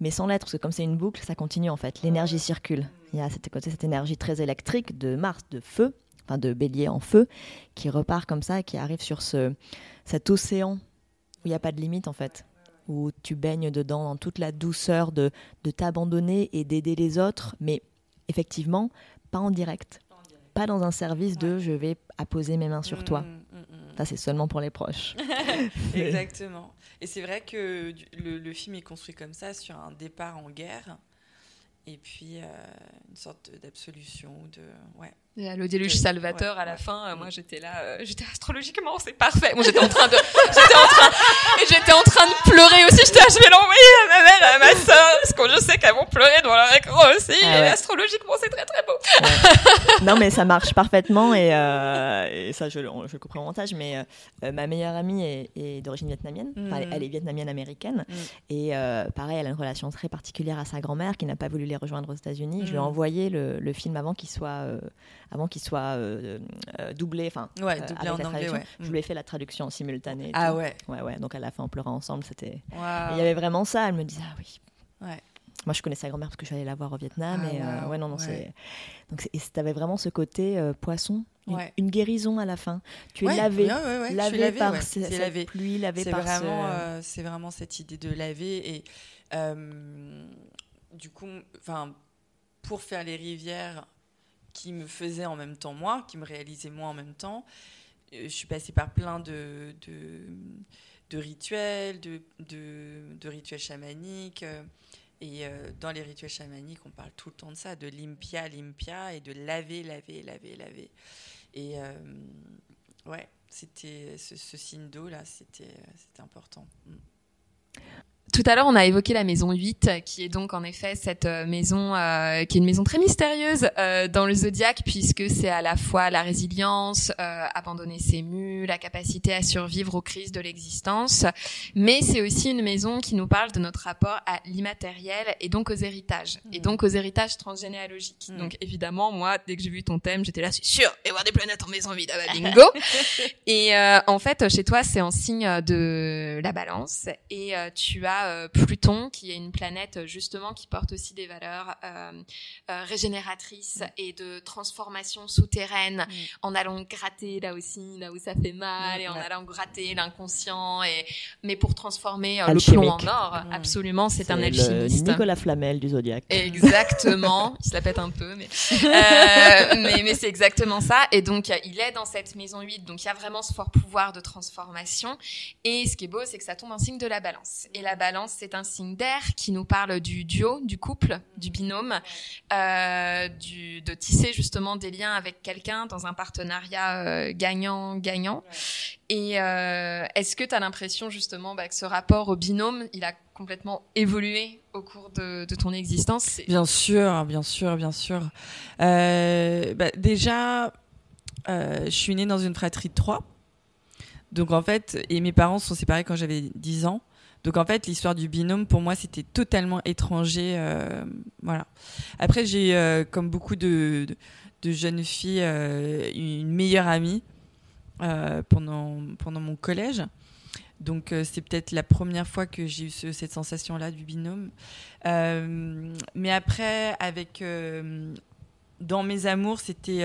mais sans l'être, parce que comme c'est une boucle, ça continue en fait. L'énergie circule. Il y a cette, côté, cette énergie très électrique de Mars, de feu, enfin de bélier en feu, qui repart comme ça, qui arrive sur ce, cet océan où il n'y a pas de limite en fait, où tu baignes dedans dans toute la douceur de, de t'abandonner et d'aider les autres, mais effectivement, pas en direct, pas dans un service de je vais apposer mes mains sur toi. Ça, c'est seulement pour les proches. (laughs) Exactement. Et c'est vrai que le, le, film est construit comme ça, sur un départ en guerre, et puis euh, une sorte d'absolution, de... Ouais. Le déluge salvateur à la fin, euh, moi j'étais là, euh, j'étais astrologiquement, c'est parfait. Moi j'étais en train de, j'étais en train, et j'étais en train de pleurer aussi. J'étais je vais l'envoyer à ma mère, à ma soeur, parce que je sais qu'elles vont pleurer devant leur écran aussi. Ah et astrologiquement, c'est très très beau. non mais ça marche parfaitement et, euh, et ça je, je le comprends au montage. Mais euh, ma meilleure amie est, est d'origine vietnamienne, enfin, elle est mm. vietnamienne américaine mm. et pareil, elle a une relation très particulière à sa grand-mère qui n'a pas voulu les rejoindre aux États-Unis. Je lui ai mm. envoyé le, le film avant qu'il soit avant qu'il soit euh, euh, doublé, enfin, ouais, euh, doublé en anglais, ouais. Je lui ai fait la traduction simultanée. Ah ouais. Ouais, ouais. Donc à la fin, on pleurait ensemble. C'était. Il y avait vraiment ça. Elle me disait ah oui. Ouais. Moi, je connaissais sa grand-mère parce que je suis allée la voir au Vietnam. Ah, et ouais, non, non, c'est. Donc, avais vraiment ce côté poisson, une, guérison à la fin. Tu es lavé, lavé, par cette lavé. pluie, lavé par vraiment, C'est vraiment cette idée de laver et du coup, enfin, pour faire les rivières, qui me faisait en même temps moi, qui me réalisait moi en même temps. Euh, je suis passée par plein de, rituels, de, rituels chamaniques. Euh, et euh, dans les rituels chamaniques, on parle tout le temps de ça, de limpia, limpia, et de laver, laver, laver, laver. Et ouais, c'était ce, signe d'eau là, c'était important. Mm. Tout à l'heure, on a évoqué la maison 8, qui est donc en effet cette euh, maison euh, qui est une maison très mystérieuse euh, dans le zodiaque, puisque c'est à la fois la résilience, euh, abandonner ses mules, la capacité à survivre aux crises de l'existence, mais c'est aussi une maison qui nous parle de notre rapport à l'immatériel et donc aux héritages, et donc aux héritages transgénéalogiques. Mm. Donc évidemment, moi, dès que j'ai vu ton thème, j'étais là, c'est sûr, et voir des planètes en maison vide, ah bah (laughs) bingo Et en fait, chez toi, c'est en signe de la balance, et tu as euh, Pluton, qui est une planète justement qui porte aussi des valeurs euh, euh, régénératrices mm. et de transformation souterraine, mm. en allant gratter là aussi, là où ça fait mal, et en allant gratter l'inconscient, et mais pour transformer le plomb en or. Absolument, c'est un alchimiste. Nicolas Flamel du zodiaque. Exactement. (laughs) il se la pète un peu, mais (laughs) mais, mais c'est exactement ça. Et donc il est dans cette maison 8, donc il y a vraiment ce fort pouvoir de transformation. Et ce qui est beau, c'est que ça tombe en signe de la balance. Et la balance c'est un signe d'air qui nous parle du duo, du couple, du binôme, euh, du, de tisser justement des liens avec quelqu'un dans un partenariat euh, gagnant-gagnant. Et euh, est-ce que tu as l'impression justement bah, que ce rapport au binôme, il a complètement évolué au cours de, ton existence? Bien sûr, bien sûr, bien sûr. Bah, déjà, je suis née dans une fratrie de trois. Donc en fait, et mes parents sont séparés quand j'avais 10 ans. Donc en fait, l'histoire du binôme, pour moi, c'était totalement étranger. Euh, voilà. Après, j'ai, euh, comme beaucoup de, jeunes filles, euh, une meilleure amie pendant, pendant mon collège. Donc c'est peut-être la première fois que j'ai eu cette sensation-là du binôme. mais après, avec dans mes amours, c'était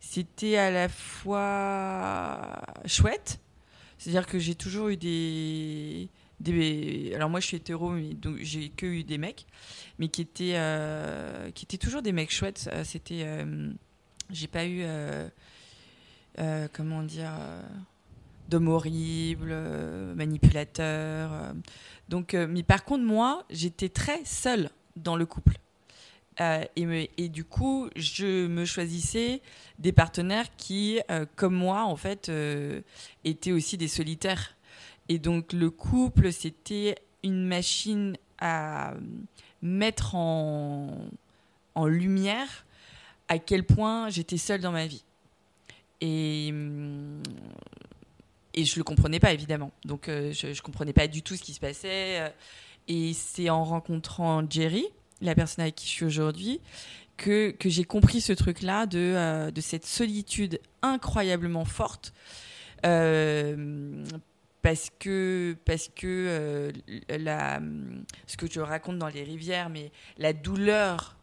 c'était à la fois chouette. C'est-à-dire que j'ai toujours eu des, alors moi je suis hétéro donc j'ai que eu des mecs mais qui étaient euh, qui étaient toujours des mecs chouettes. C'était euh, j'ai pas eu euh, comment dire d'hommes horribles manipulateurs donc mais par contre moi j'étais très seule dans le couple. Et, du coup, je me choisissais des partenaires qui, comme moi, en fait, étaient aussi des solitaires. Et donc le couple, c'était une machine à mettre en, lumière à quel point j'étais seule dans ma vie. Et, et je ne le comprenais pas, évidemment. Donc euh, je ne comprenais pas du tout ce qui se passait. Et c'est en rencontrant Jerry, la personne avec qui je suis aujourd'hui, que, que j'ai compris ce truc-là de, euh, de cette solitude incroyablement forte. Euh, parce que parce que euh, la, ce que je raconte dans les rivières, mais la douleur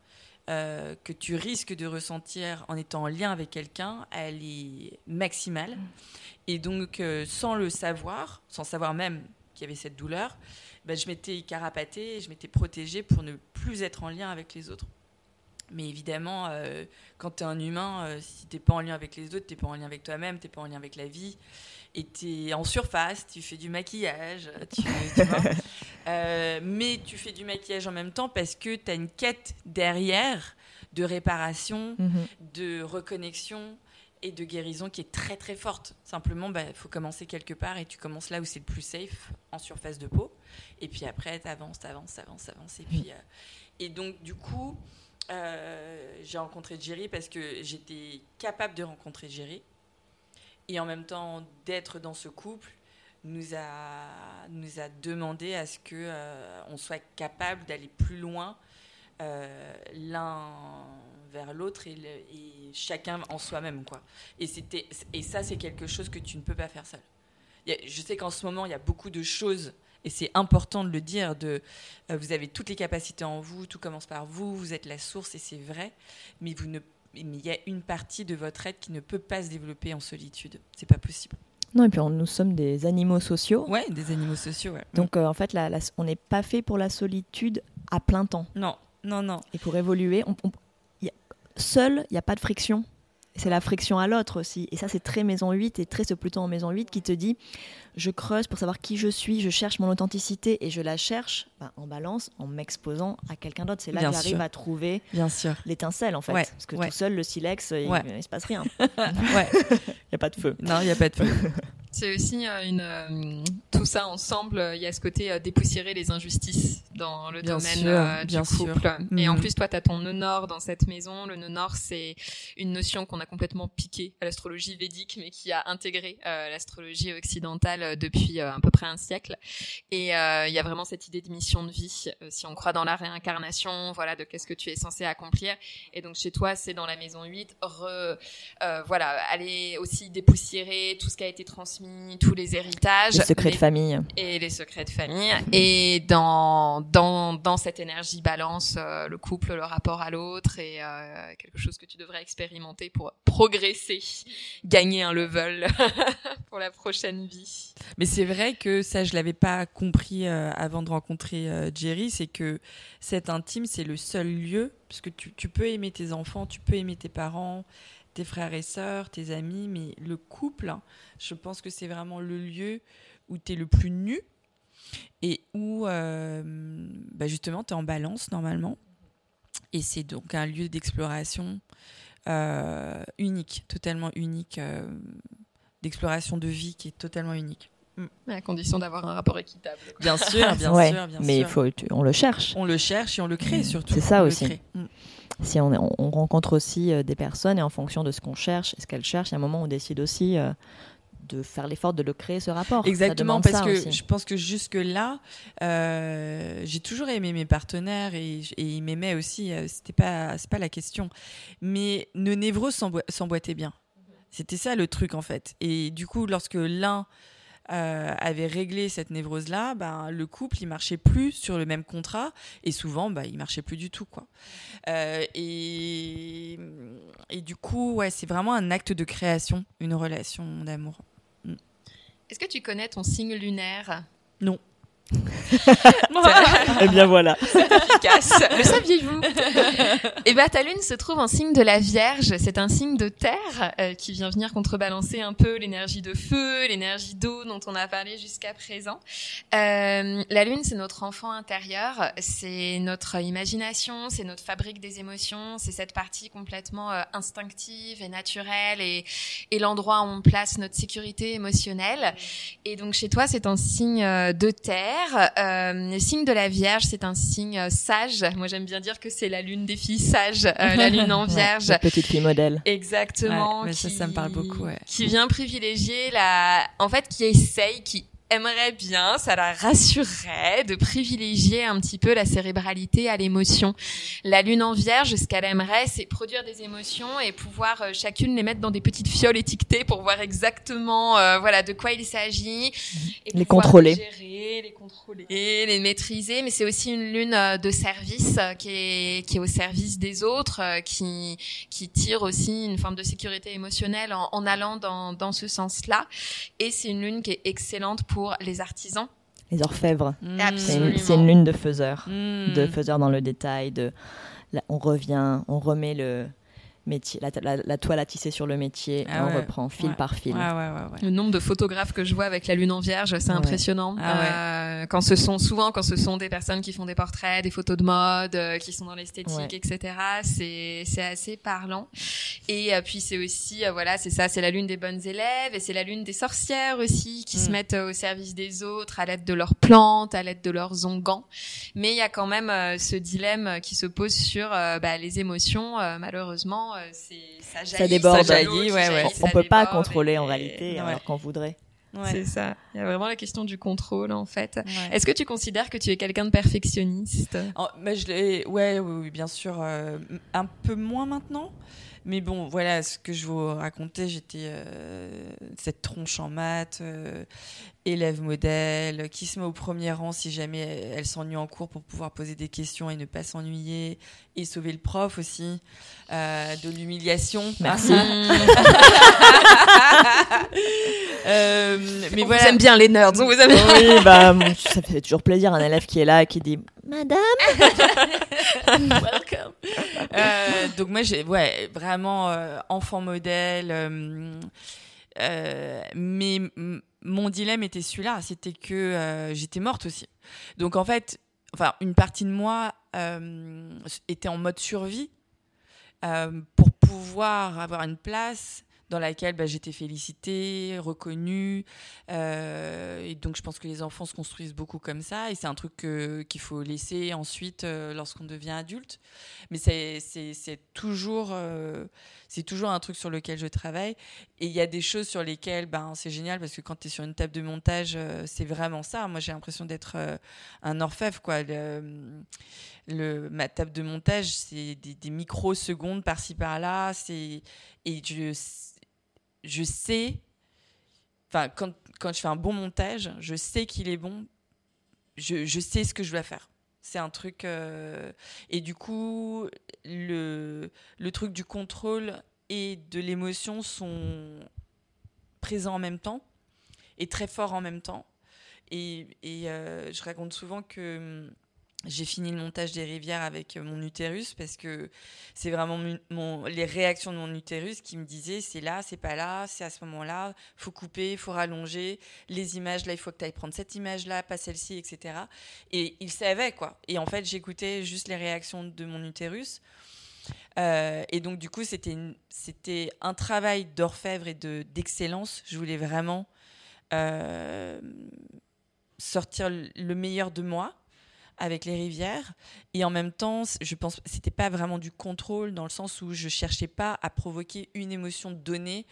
euh, que tu risques de ressentir en étant en lien avec quelqu'un, elle est maximale. Mm. Et donc, euh, sans le savoir, sans savoir même qu'il y avait cette douleur, ben, je m'étais carapatée, je m'étais protégée pour ne plus être en lien avec les autres. Mais évidemment, quand tu es un humain, si tu n'es pas en lien avec les autres, tu n'es pas en lien avec toi-même, tu n'es pas en lien avec la vie. Et tu es en surface, tu fais du maquillage, tu, tu vois. (laughs) Euh, mais tu fais du maquillage en même temps parce que tu as une quête derrière de réparation, Mhm. de reconnexion et de guérison qui est très très forte. Simplement, il bah, faut commencer quelque part et tu commences là où c'est le plus safe, en surface de peau. Et puis après, tu avances, tu avances, tu avances, tu avances. Et, puis, euh, et donc, du coup, euh, j'ai rencontré Jerry parce que j'étais capable de rencontrer Jerry. Et en même temps, d'être dans ce couple nous a, nous a demandé à ce que euh, on soit capable d'aller plus loin euh, l'un vers l'autre et, chacun en soi-même quoi. Et c'était et ça c'est quelque chose que tu ne peux pas faire seul. Je sais qu'en ce moment il y a beaucoup de choses et c'est important de le dire. De, euh, vous avez toutes les capacités en vous, tout commence par vous, vous êtes la source et c'est vrai. Mais vous ne mais il y a une partie de votre être qui ne peut pas se développer en solitude. C'est pas possible. Non, et puis on- nous sommes des animaux sociaux. Ouais, des animaux sociaux. Ouais. Donc euh, en fait, la- la- on n'est pas fait pour la solitude à plein temps. non, non, non. Et pour évoluer, on, on- y a- seul, il n'y a pas de friction. C'est la friction à l'autre aussi. Et ça, c'est très maison 8 et très ce Pluton en maison 8 qui te dit je creuse pour savoir qui je suis, je cherche mon authenticité et je la cherche ben, en balance, en m'exposant à quelqu'un d'autre. C'est là Bien que j'arrive à trouver Bien sûr. l'étincelle en fait. Ouais, Parce que ouais. tout seul, le silex, il Ouais. ne se passe rien. (laughs) (laughs) Il n'y a pas de feu. Non, il n'y a pas de feu. (laughs) C'est aussi euh, une euh, tout ça ensemble. euh, Il y a ce côté euh, dépoussiérer les injustices dans le Bien domaine sûr, euh, du bien sûr. couple. Et en Mhm. plus, toi, tu as ton nœud nord dans cette maison. Le nœud nord, c'est une notion qu'on a complètement piquée à l'astrologie védique, mais qui a intégré euh, l'astrologie occidentale depuis à peu près un siècle. Et il y a vraiment cette idée de mission de vie. si on croit dans la réincarnation, voilà, de qu'est-ce que tu es censé accomplir. Et donc chez toi, c'est dans la maison 8, re, voilà, aller aussi dépoussiérer tout ce qui a été transmis, tous les héritages, Les secrets de famille. et les secrets de famille. Et dans dans dans cette énergie balance, euh, le couple, le rapport à l'autre, et euh, quelque chose que tu devrais expérimenter pour progresser, gagner un level (laughs) pour la prochaine vie. Mais c'est vrai que ça, je l'avais pas compris euh, avant de rencontrer euh, Jerry, c'est que cet intime, c'est le seul lieu, parce que tu, tu peux aimer tes enfants, tu peux aimer tes parents, tes frères et sœurs, tes amis, mais le couple, hein, je pense que c'est vraiment le lieu où tu es le plus nu et où euh, bah justement tu es en balance normalement. Et c'est donc un lieu d'exploration euh, unique, totalement unique, euh, d'exploration de vie qui est totalement unique. À condition d'avoir un rapport équitable. quoi. Bien sûr, bien (laughs) Ouais, sûr, bien mais il sûr. faut, tu- on le cherche. On le cherche et on le crée Mm, surtout. c'est ça On le aussi. Si on, on- on rencontre aussi euh, des personnes et en fonction de ce qu'on cherche et ce qu'elles cherchent, il y a un moment où on décide aussi euh, de faire l'effort de le créer ce rapport. Exactement, parce que aussi. je pense que jusque-là, euh, j'ai toujours aimé mes partenaires et, et ils m'aimaient aussi. C'était pas, c'est pas la question. Mais nos névroses s'emboîtaient bien. C'était ça le truc en fait. Et du coup, lorsque l'un euh, avait réglé cette névrose-là, ben, le couple il marchait plus sur le même contrat et souvent ben, il marchait plus du tout quoi. Euh, et, et du coup, ouais, c'est vraiment un acte de création, une relation d'amour. Est-ce que tu connais ton signe lunaire? Non. (laughs) (laughs) Eh bien voilà. efficace. (laughs) Le saviez-vous Eh ben, ta lune se trouve en signe de la Vierge. C'est un signe de terre euh, qui vient venir contrebalancer un peu l'énergie de feu, l'énergie d'eau dont on a parlé jusqu'à présent. Euh, la lune, c'est notre enfant intérieur, c'est notre imagination, c'est notre fabrique des émotions, c'est cette partie complètement euh, instinctive et naturelle et, et l'endroit où on place notre sécurité émotionnelle. Et donc chez toi, c'est un signe euh, de terre. Euh, le signe de la Vierge, c'est un signe euh, sage. Moi, j'aime bien dire que c'est la lune des filles sages, euh, la (laughs) lune en Ouais, Vierge. la petite fille modèle. Exactement. Ouais, mais ça, ça me parle beaucoup, ouais. Qui vient privilégier la, en fait, qui essaye, qui aimerait bien, ça la rassurerait de privilégier un petit peu la cérébralité à l'émotion. La lune en vierge, ce qu'elle aimerait, c'est produire des émotions et pouvoir euh, chacune les mettre dans des petites fioles étiquetées pour voir exactement, euh, voilà, de quoi il s'agit. Et Les contrôler. Les gérer, les contrôler, les maîtriser. Mais c'est aussi une lune euh, de service qui est, qui est au service des autres, qui, qui tire aussi une forme de sécurité émotionnelle en, en allant dans, dans ce sens-là. Et c'est une lune qui est excellente pour les artisans. Les orfèvres. Mmh. C'est une, lune de faiseur. Mmh. De faiseur dans le détail. De, là, on revient, on remet le, métier, la, toile à tisser sur le métier, ah on reprend fil par fil. le nombre de photographes que je vois avec la lune en vierge, c'est impressionnant. Ah euh, quand ce sont souvent quand ce sont des personnes qui font des portraits, des photos de mode, euh, qui sont dans l'esthétique, etc. C'est c'est assez parlant. Et euh, puis c'est aussi voilà, c'est ça, c'est la lune des bonnes élèves et c'est la lune des sorcières aussi qui se mm. mettent au service des autres à l'aide de leurs plantes, à l'aide de leurs onguents. Mais il y a quand même ce dilemme qui se pose sur bah, les émotions, malheureusement euh, ça, jaillit, ça déborde. Ça jaillit, ouais, ouais. on peut pas contrôler en réalité, alors qu'on voudrait. C'est ça. Il y a vraiment la question du contrôle en fait. Est-ce que tu considères que tu es quelqu'un de perfectionniste? Oh, je l'ai. Ouais, oui, bien sûr. Euh, un peu moins maintenant. Mais bon, voilà, ce que je vous racontais, j'étais euh, cette tronche en maths, euh, élève modèle, qui se met au premier rang si jamais elle, s'ennuie en cours pour pouvoir poser des questions et ne pas s'ennuyer, et sauver le prof aussi, euh, de l'humiliation. Merci. (laughs) mais on voilà. vous aime bien les nerds. On vous aime Oui, bah, ça fait toujours plaisir un élève qui est là et qui dit Madame. (laughs) Welcome. Euh, donc moi j'ai ouais vraiment euh, enfant modèle. Euh, mais mon dilemme était celui-là, c'était que j'étais morte aussi. Donc en fait, enfin une partie de moi était en mode survie pour pouvoir avoir une place dans laquelle bah, j'étais félicitée, reconnue. Euh, et donc, je pense que les enfants se construisent beaucoup comme ça. Et c'est un truc qu'il faut laisser ensuite euh, lorsqu'on devient adulte. Mais c'est toujours, euh, c'est toujours un truc sur lequel je travaille. Et il y a des choses sur lesquelles ben, c'est génial parce que quand tu es sur une table de montage, c'est vraiment ça. Moi, j'ai l'impression d'être un orfèvre. Quoi. Le, ma table de montage, c'est des, des microsecondes par-ci par-là. Et je je sais, quand, quand, je fais un bon montage, je sais qu'il est bon, je, je, sais ce que je dois faire. C'est un truc. Euh, et du coup, le, le truc du contrôle et de l'émotion sont présents en même temps et très forts en même temps. Et, euh, je raconte souvent que j'ai fini le montage des rivières avec euh, mon utérus parce que c'est vraiment les réactions de mon utérus qui me disaient c'est là, c'est pas là, c'est à ce moment-là, faut couper, faut rallonger, les images là, il faut que tu ailles prendre cette image-là, pas celle-ci, etc. Et il savait quoi. Et en fait, j'écoutais juste les réactions de mon utérus. Euh, et donc, du coup, c'était, un travail d'orfèvre et de, d'excellence. Je voulais vraiment euh, sortir le meilleur de moi avec les rivières. Et en même temps, je pense c'était pas vraiment du contrôle dans le sens où je cherchais pas à provoquer une émotion donnée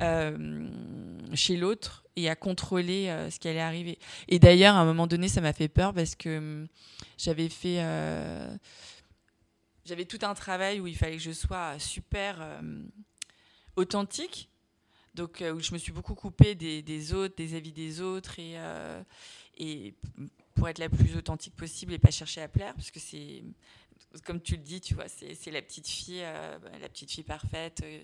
euh, chez l'autre et à contrôler ce qui allait arriver. Et d'ailleurs, à un moment donné, ça m'a fait peur parce que hum, j'avais fait. Euh, j'avais tout un travail où il fallait que je sois super authentique. Donc, où je me suis beaucoup coupée des, autres, des avis des autres. Et, et pour être la plus authentique possible et pas chercher à plaire, parce que c'est, comme tu le dis, tu vois, c'est la petite fille, euh, la petite fille parfaite euh,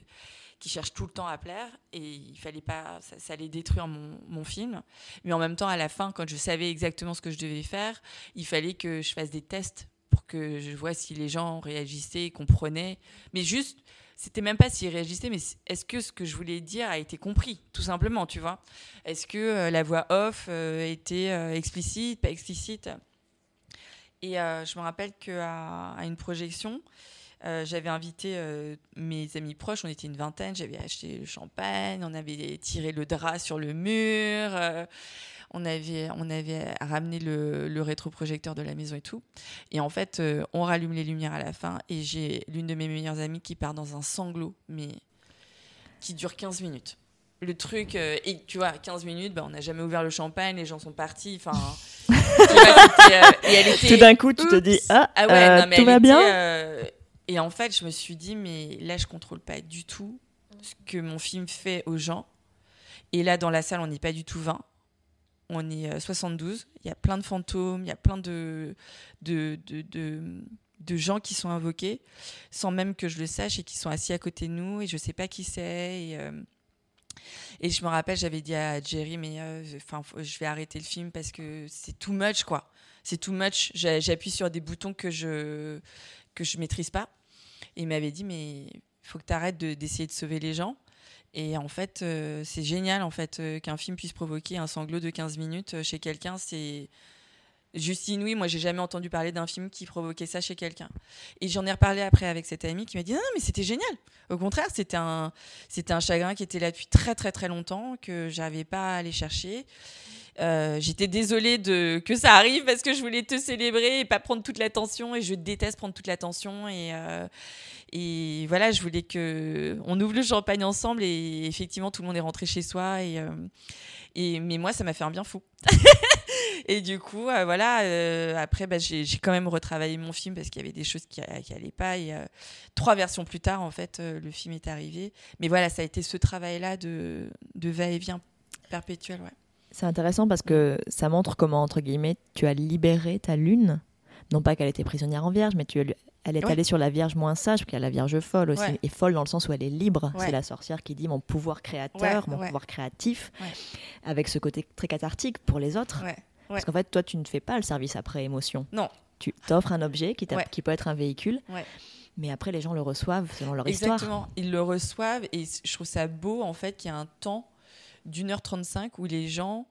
qui cherche tout le temps à plaire, et il fallait pas, ça, allait détruire mon, film. Mais en même temps, à la fin, quand je savais exactement ce que je devais faire, il fallait que je fasse des tests pour que je vois si les gens réagissaient, comprenaient, mais juste c'était même pas s'il réagissait, mais est-ce que ce que je voulais dire a été compris, tout simplement, tu vois? Est-ce que euh, la voix off euh, était euh, explicite, pas explicite? Et je me rappelle qu'à une projection, j'avais invité mes amis proches, on était une vingtaine, j'avais acheté le champagne, on avait tiré le drap sur le mur on avait, on avait ramené le, le rétroprojecteur de la maison et tout. Et en fait, euh, on rallume les lumières à la fin et j'ai l'une de mes meilleures amies qui part dans un sanglot, mais qui dure 15 minutes. Le truc, euh, et tu vois, 15 minutes, bah, on n'a jamais ouvert le champagne, les gens sont partis. Enfin, (laughs) euh, tout d'un coup, tu te dis ah, ah ouais, non, mais tout va bien. et en fait, je me suis dit mais là, je contrôle pas du tout ce que mon film fait aux gens. Et là, dans la salle, on n'est pas du tout 20 on est 72, euh, il y a plein de fantômes, il y a plein de, de, de, gens qui sont invoqués, sans même que je le sache, et qui sont assis à côté de nous, et je ne sais pas qui c'est. Et, euh, et, je me rappelle, j'avais dit à Jerry, mais euh, enfin, je vais arrêter le film parce que c'est too much, quoi. C'est too much. J'appuie sur des boutons que je que je maîtrise pas. Et il m'avait dit, mais faut que tu arrêtes d'essayer de, sauver les gens. Et en fait, c'est génial en fait qu'un film puisse provoquer un sanglot de 15 minutes chez quelqu'un. C'est juste inouï. Moi, j'ai jamais entendu parler d'un film qui provoquait ça chez quelqu'un. Et j'en ai reparlé après avec cette amie qui m'a dit non, mais c'était génial. Au contraire, c'était un, c'était un chagrin qui était là depuis très très très longtemps que j'avais pas à aller chercher. Euh, j'étais désolée que ça arrive parce que je voulais te célébrer et pas prendre toute l'attention et je déteste prendre toute l'attention et euh, voilà je voulais que on ouvre le champagne ensemble et effectivement tout le monde est rentré chez soi et euh, mais moi ça m'a fait un bien fou. (laughs) Et du coup voilà après bah, j'ai quand même retravaillé mon film parce qu'il y avait des choses qui, qui allaient pas et trois versions plus tard en fait le film est arrivé. Mais voilà ça a été ce travail là de de va-et-vient perpétuel ouais c'est intéressant parce que ça montre comment, entre guillemets, tu as libéré ta lune. Non pas qu'elle était prisonnière en vierge, mais tu, elle est allée sur la vierge moins sage, qu'il y a la vierge folle aussi. Et folle dans le sens où elle est libre. C'est la sorcière qui dit mon pouvoir créateur, mon pouvoir créatif, avec ce côté très cathartique pour les autres. Parce qu'en fait, toi, tu ne fais pas le service après émotion. Non. Tu t'offres un objet qui, qui, peut être un véhicule. Mais après, les gens le reçoivent selon leur histoire. Exactement. Ils le reçoivent et je trouve ça beau, en fait, qu'il y a un temps d'une heure 35 où les gens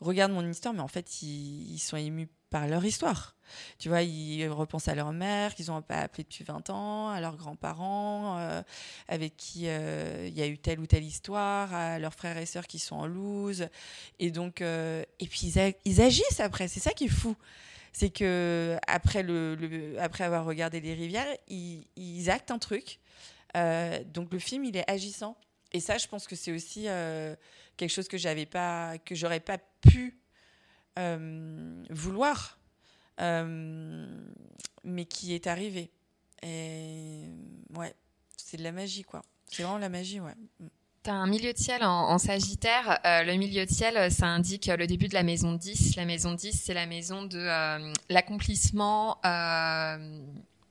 regardent mon histoire, mais en fait, ils, sont émus par leur histoire. Tu vois, ils repensent à leur mère qu'ils n'ont pas appelée depuis 20 ans, à leurs grands-parents, euh, avec qui euh, il y a eu telle ou telle histoire, à leurs frères et sœurs qui sont en loose. Et donc, euh, et puis ils, agissent après. C'est ça qui est fou. C'est que après, le, après avoir regardé les rivières, ils, ils actent un truc. donc le film, il est agissant. Et ça, je pense que c'est aussi quelque chose que j'avais pas, que j'aurais pas pu euh, vouloir, euh, mais qui est arrivé. Et ouais, c'est de la magie, quoi. C'est vraiment la magie, ouais. Tu as un milieu de ciel en, Sagittaire. Euh, le milieu de ciel, ça indique le début de la maison 10. La maison 10, c'est la maison de l'accomplissement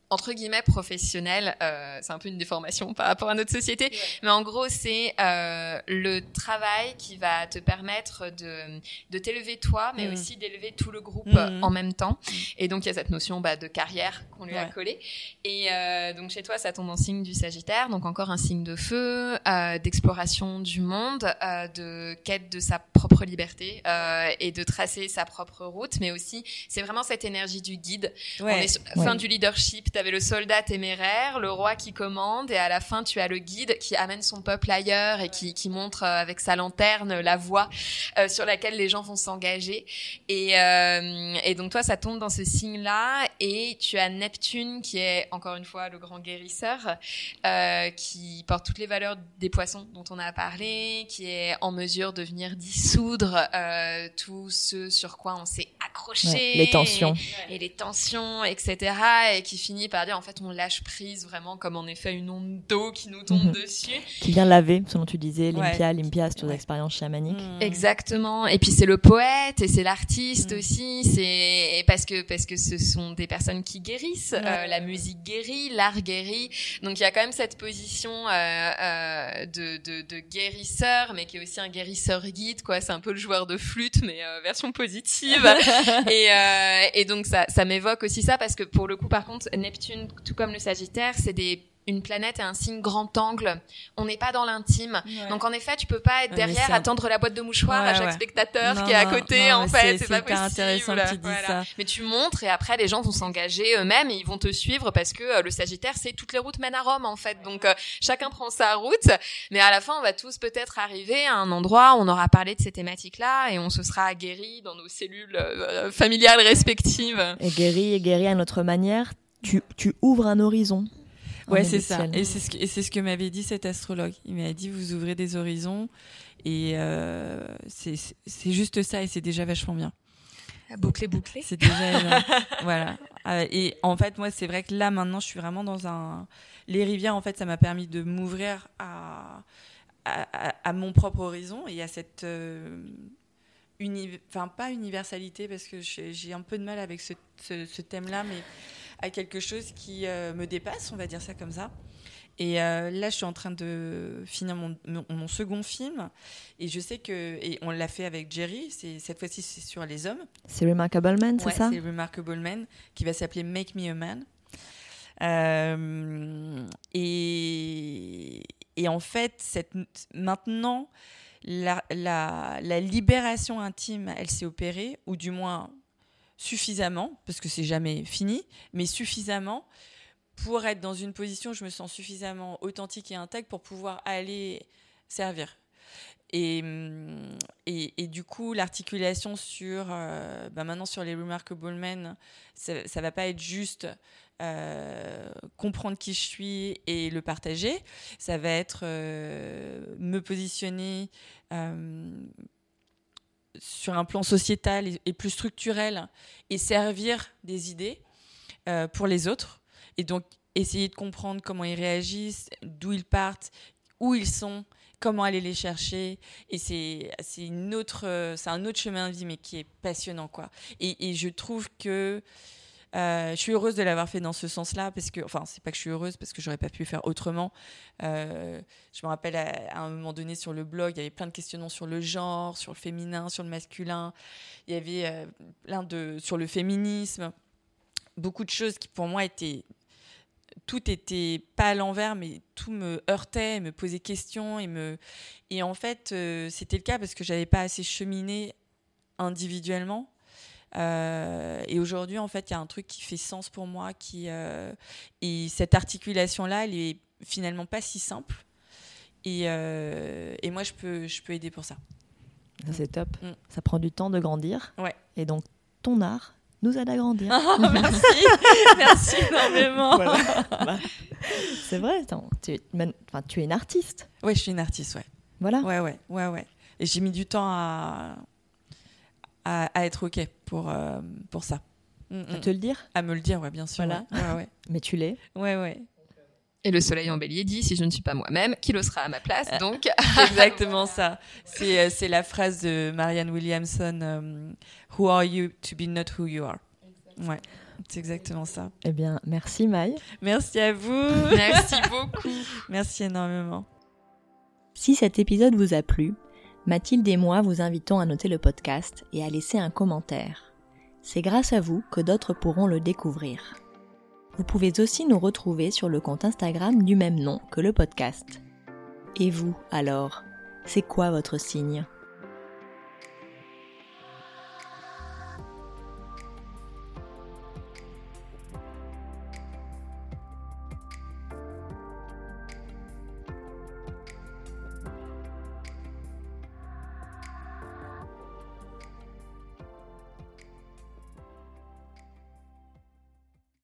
entre guillemets professionnel, euh, c'est un peu une déformation par rapport à notre société, mais en gros c'est euh, le travail qui va te permettre de, de t'élever toi, mais mm. aussi d'élever tout le groupe mm. en même temps. Mm. Et donc il y a cette notion bah, de carrière qu'on lui a collée. Et euh, donc chez toi ça tombe en signe du Sagittaire, donc encore un signe de feu, euh, d'exploration du monde, euh, de quête de sa propre liberté euh, et de tracer sa propre route, mais aussi c'est vraiment cette énergie du guide. On est fin du leadership tu avais le soldat téméraire, le roi qui commande, et à la fin, tu as le guide qui amène son peuple ailleurs et qui, montre euh, avec sa lanterne la voie euh, sur laquelle les gens vont s'engager. Et, euh, donc toi, ça tombe dans ce signe-là, et tu as Neptune qui est encore une fois le grand guérisseur, qui porte toutes les valeurs des poissons dont on a parlé, qui est en mesure de venir dissoudre tout ce sur quoi on s'est accroché, les tensions et, et les tensions, etc., et qui finit par dire en fait on lâche prise vraiment comme en effet une onde d'eau qui nous tombe mhm. dessus. Qui vient laver, selon tu disais, Limpia, Limpia, c'est aux expériences chamaniques. Mhm. Exactement. Et puis c'est le poète et c'est l'artiste mhm. aussi. C'est parce que parce que ce sont des personnes qui guérissent. Euh, la musique guérit, l'art guérit. Donc il y a quand même cette position euh, euh, de, de, de, guérisseur, mais qui est aussi un guérisseur guide. Quoi, c'est un peu le joueur de flûte, mais version positive. (laughs) (laughs) et, et donc ça ça m'évoque aussi ça parce que pour le coup par contre Neptune, tout comme le Sagittaire, c'est des une planète et un signe grand angle. On n'est pas dans l'intime. Donc en effet, tu peux pas être derrière, attendre la boîte de mouchoirs à chaque spectateur qui est à côté. en fait, c'est pas possible. intéressant que tu dis ça. Mais tu montres et après les gens vont s'engager eux-mêmes et ils vont te suivre parce que euh, le Sagittaire, c'est toutes les routes mènent à Rome en fait. Donc euh, chacun prend sa route, mais à la fin, on va tous peut-être arriver à un endroit où on aura parlé de ces thématiques-là et on se sera guéri dans nos cellules euh, familiales respectives. Et guéri et guéri à notre manière tu, tu ouvres un horizon. Ouais, c'est ça. Et c'est ce que, c'est ce que m'avait dit cet astrologue. Il m'a dit, vous ouvrez des horizons. Et euh, c'est juste ça. Et c'est déjà vachement bien. Boucler, boucler. C'est déjà. (laughs) voilà. Euh, et en fait, moi, c'est vrai que là, maintenant, je suis vraiment dans un. Les rivières, en fait, ça m'a permis de m'ouvrir à, à, à, mon propre horizon et à cette. Euh, enfin, pas universalité, parce que j'ai un peu de mal avec ce, ce, ce thème-là, mais à quelque chose qui euh, me dépasse, on va dire ça comme ça. Et euh, là, je suis en train de finir mon, mon, second film. Et je sais que. Et on l'a fait avec Jerry. Cette fois-ci, c'est sur les hommes. C'est Remarkable Man, c'est ça? C'est Remarkable Man, qui va s'appeler Make Me a Man. et, et, en fait, cette, maintenant, la, la, la libération intime, elle s'est opérée, ou du moins suffisamment, parce que c'est jamais fini, mais suffisamment pour être dans une position je me sens suffisamment authentique et intègre pour pouvoir aller servir. Et, et, et du coup, l'articulation sur, euh, bah maintenant sur les Remarkable Men, ça, ne va pas être juste euh, comprendre qui je suis et le partager. Ça va être euh, me positionner sur un plan sociétal et, plus structurel et servir des idées euh, pour les autres. Et donc, essayer de comprendre comment ils réagissent, d'où ils partent, où ils sont, comment aller les chercher. Et c'est, c'est un autre chemin de vie, mais qui est passionnant. Quoi. Et je trouve que euh, je suis heureuse de l'avoir fait dans ce sens-là, parce que, enfin, c'est pas que je suis heureuse, parce que j'aurais pas pu faire autrement. Euh, je me rappelle à, un moment donné sur le blog, il y avait plein de questionnements sur le genre, sur le féminin, sur le masculin. Il y avait euh, plein de sur le féminisme, beaucoup de choses qui pour moi étaient tout était pas à l'envers, mais tout me heurtait, me posait questions et me et en fait c'était le cas parce que j'avais pas assez cheminé individuellement euh, et aujourd'hui, en fait, il y a un truc qui fait sens pour moi. Qui, euh, et cette articulation-là, elle est finalement pas si simple. Et, euh, et moi, je peux, je peux aider pour ça. C'est top. Mm. Ça prend du temps de grandir. Ouais. Et donc, ton art nous aide à grandir. (laughs) Oh, merci. (laughs) merci énormément. Voilà. Bah, (laughs) c'est vrai. Tu es, enfin, tu es une artiste. Oui, je suis une artiste, ouais. Voilà. Ouais, ouais, ouais, ouais. Et j'ai mis du temps à à, à être OK pour, euh, pour ça. Mm, à te le dire? À me le dire, ouais, bien sûr. Voilà. Ouais, ouais. (laughs) Mais tu l'es Ouais, ouais. Et le soleil en bélier dit si je ne suis pas moi-même, qui le sera à ma place Donc (laughs) exactement ça. C'est euh, c'est la phrase de Marianne Williamson um, Who are you to be not who you are? Exactement. Ouais. C'est exactement ça. Eh bien, merci Maï. Merci à vous. Merci beaucoup. (laughs) merci énormément. Si cet épisode vous a plu, Mathilde et moi vous invitons à noter le podcast et à laisser un commentaire. C'est grâce à vous que d'autres pourront le découvrir. Vous pouvez aussi nous retrouver sur le compte Instagram du même nom que le podcast. Et vous, alors, c'est quoi votre signe?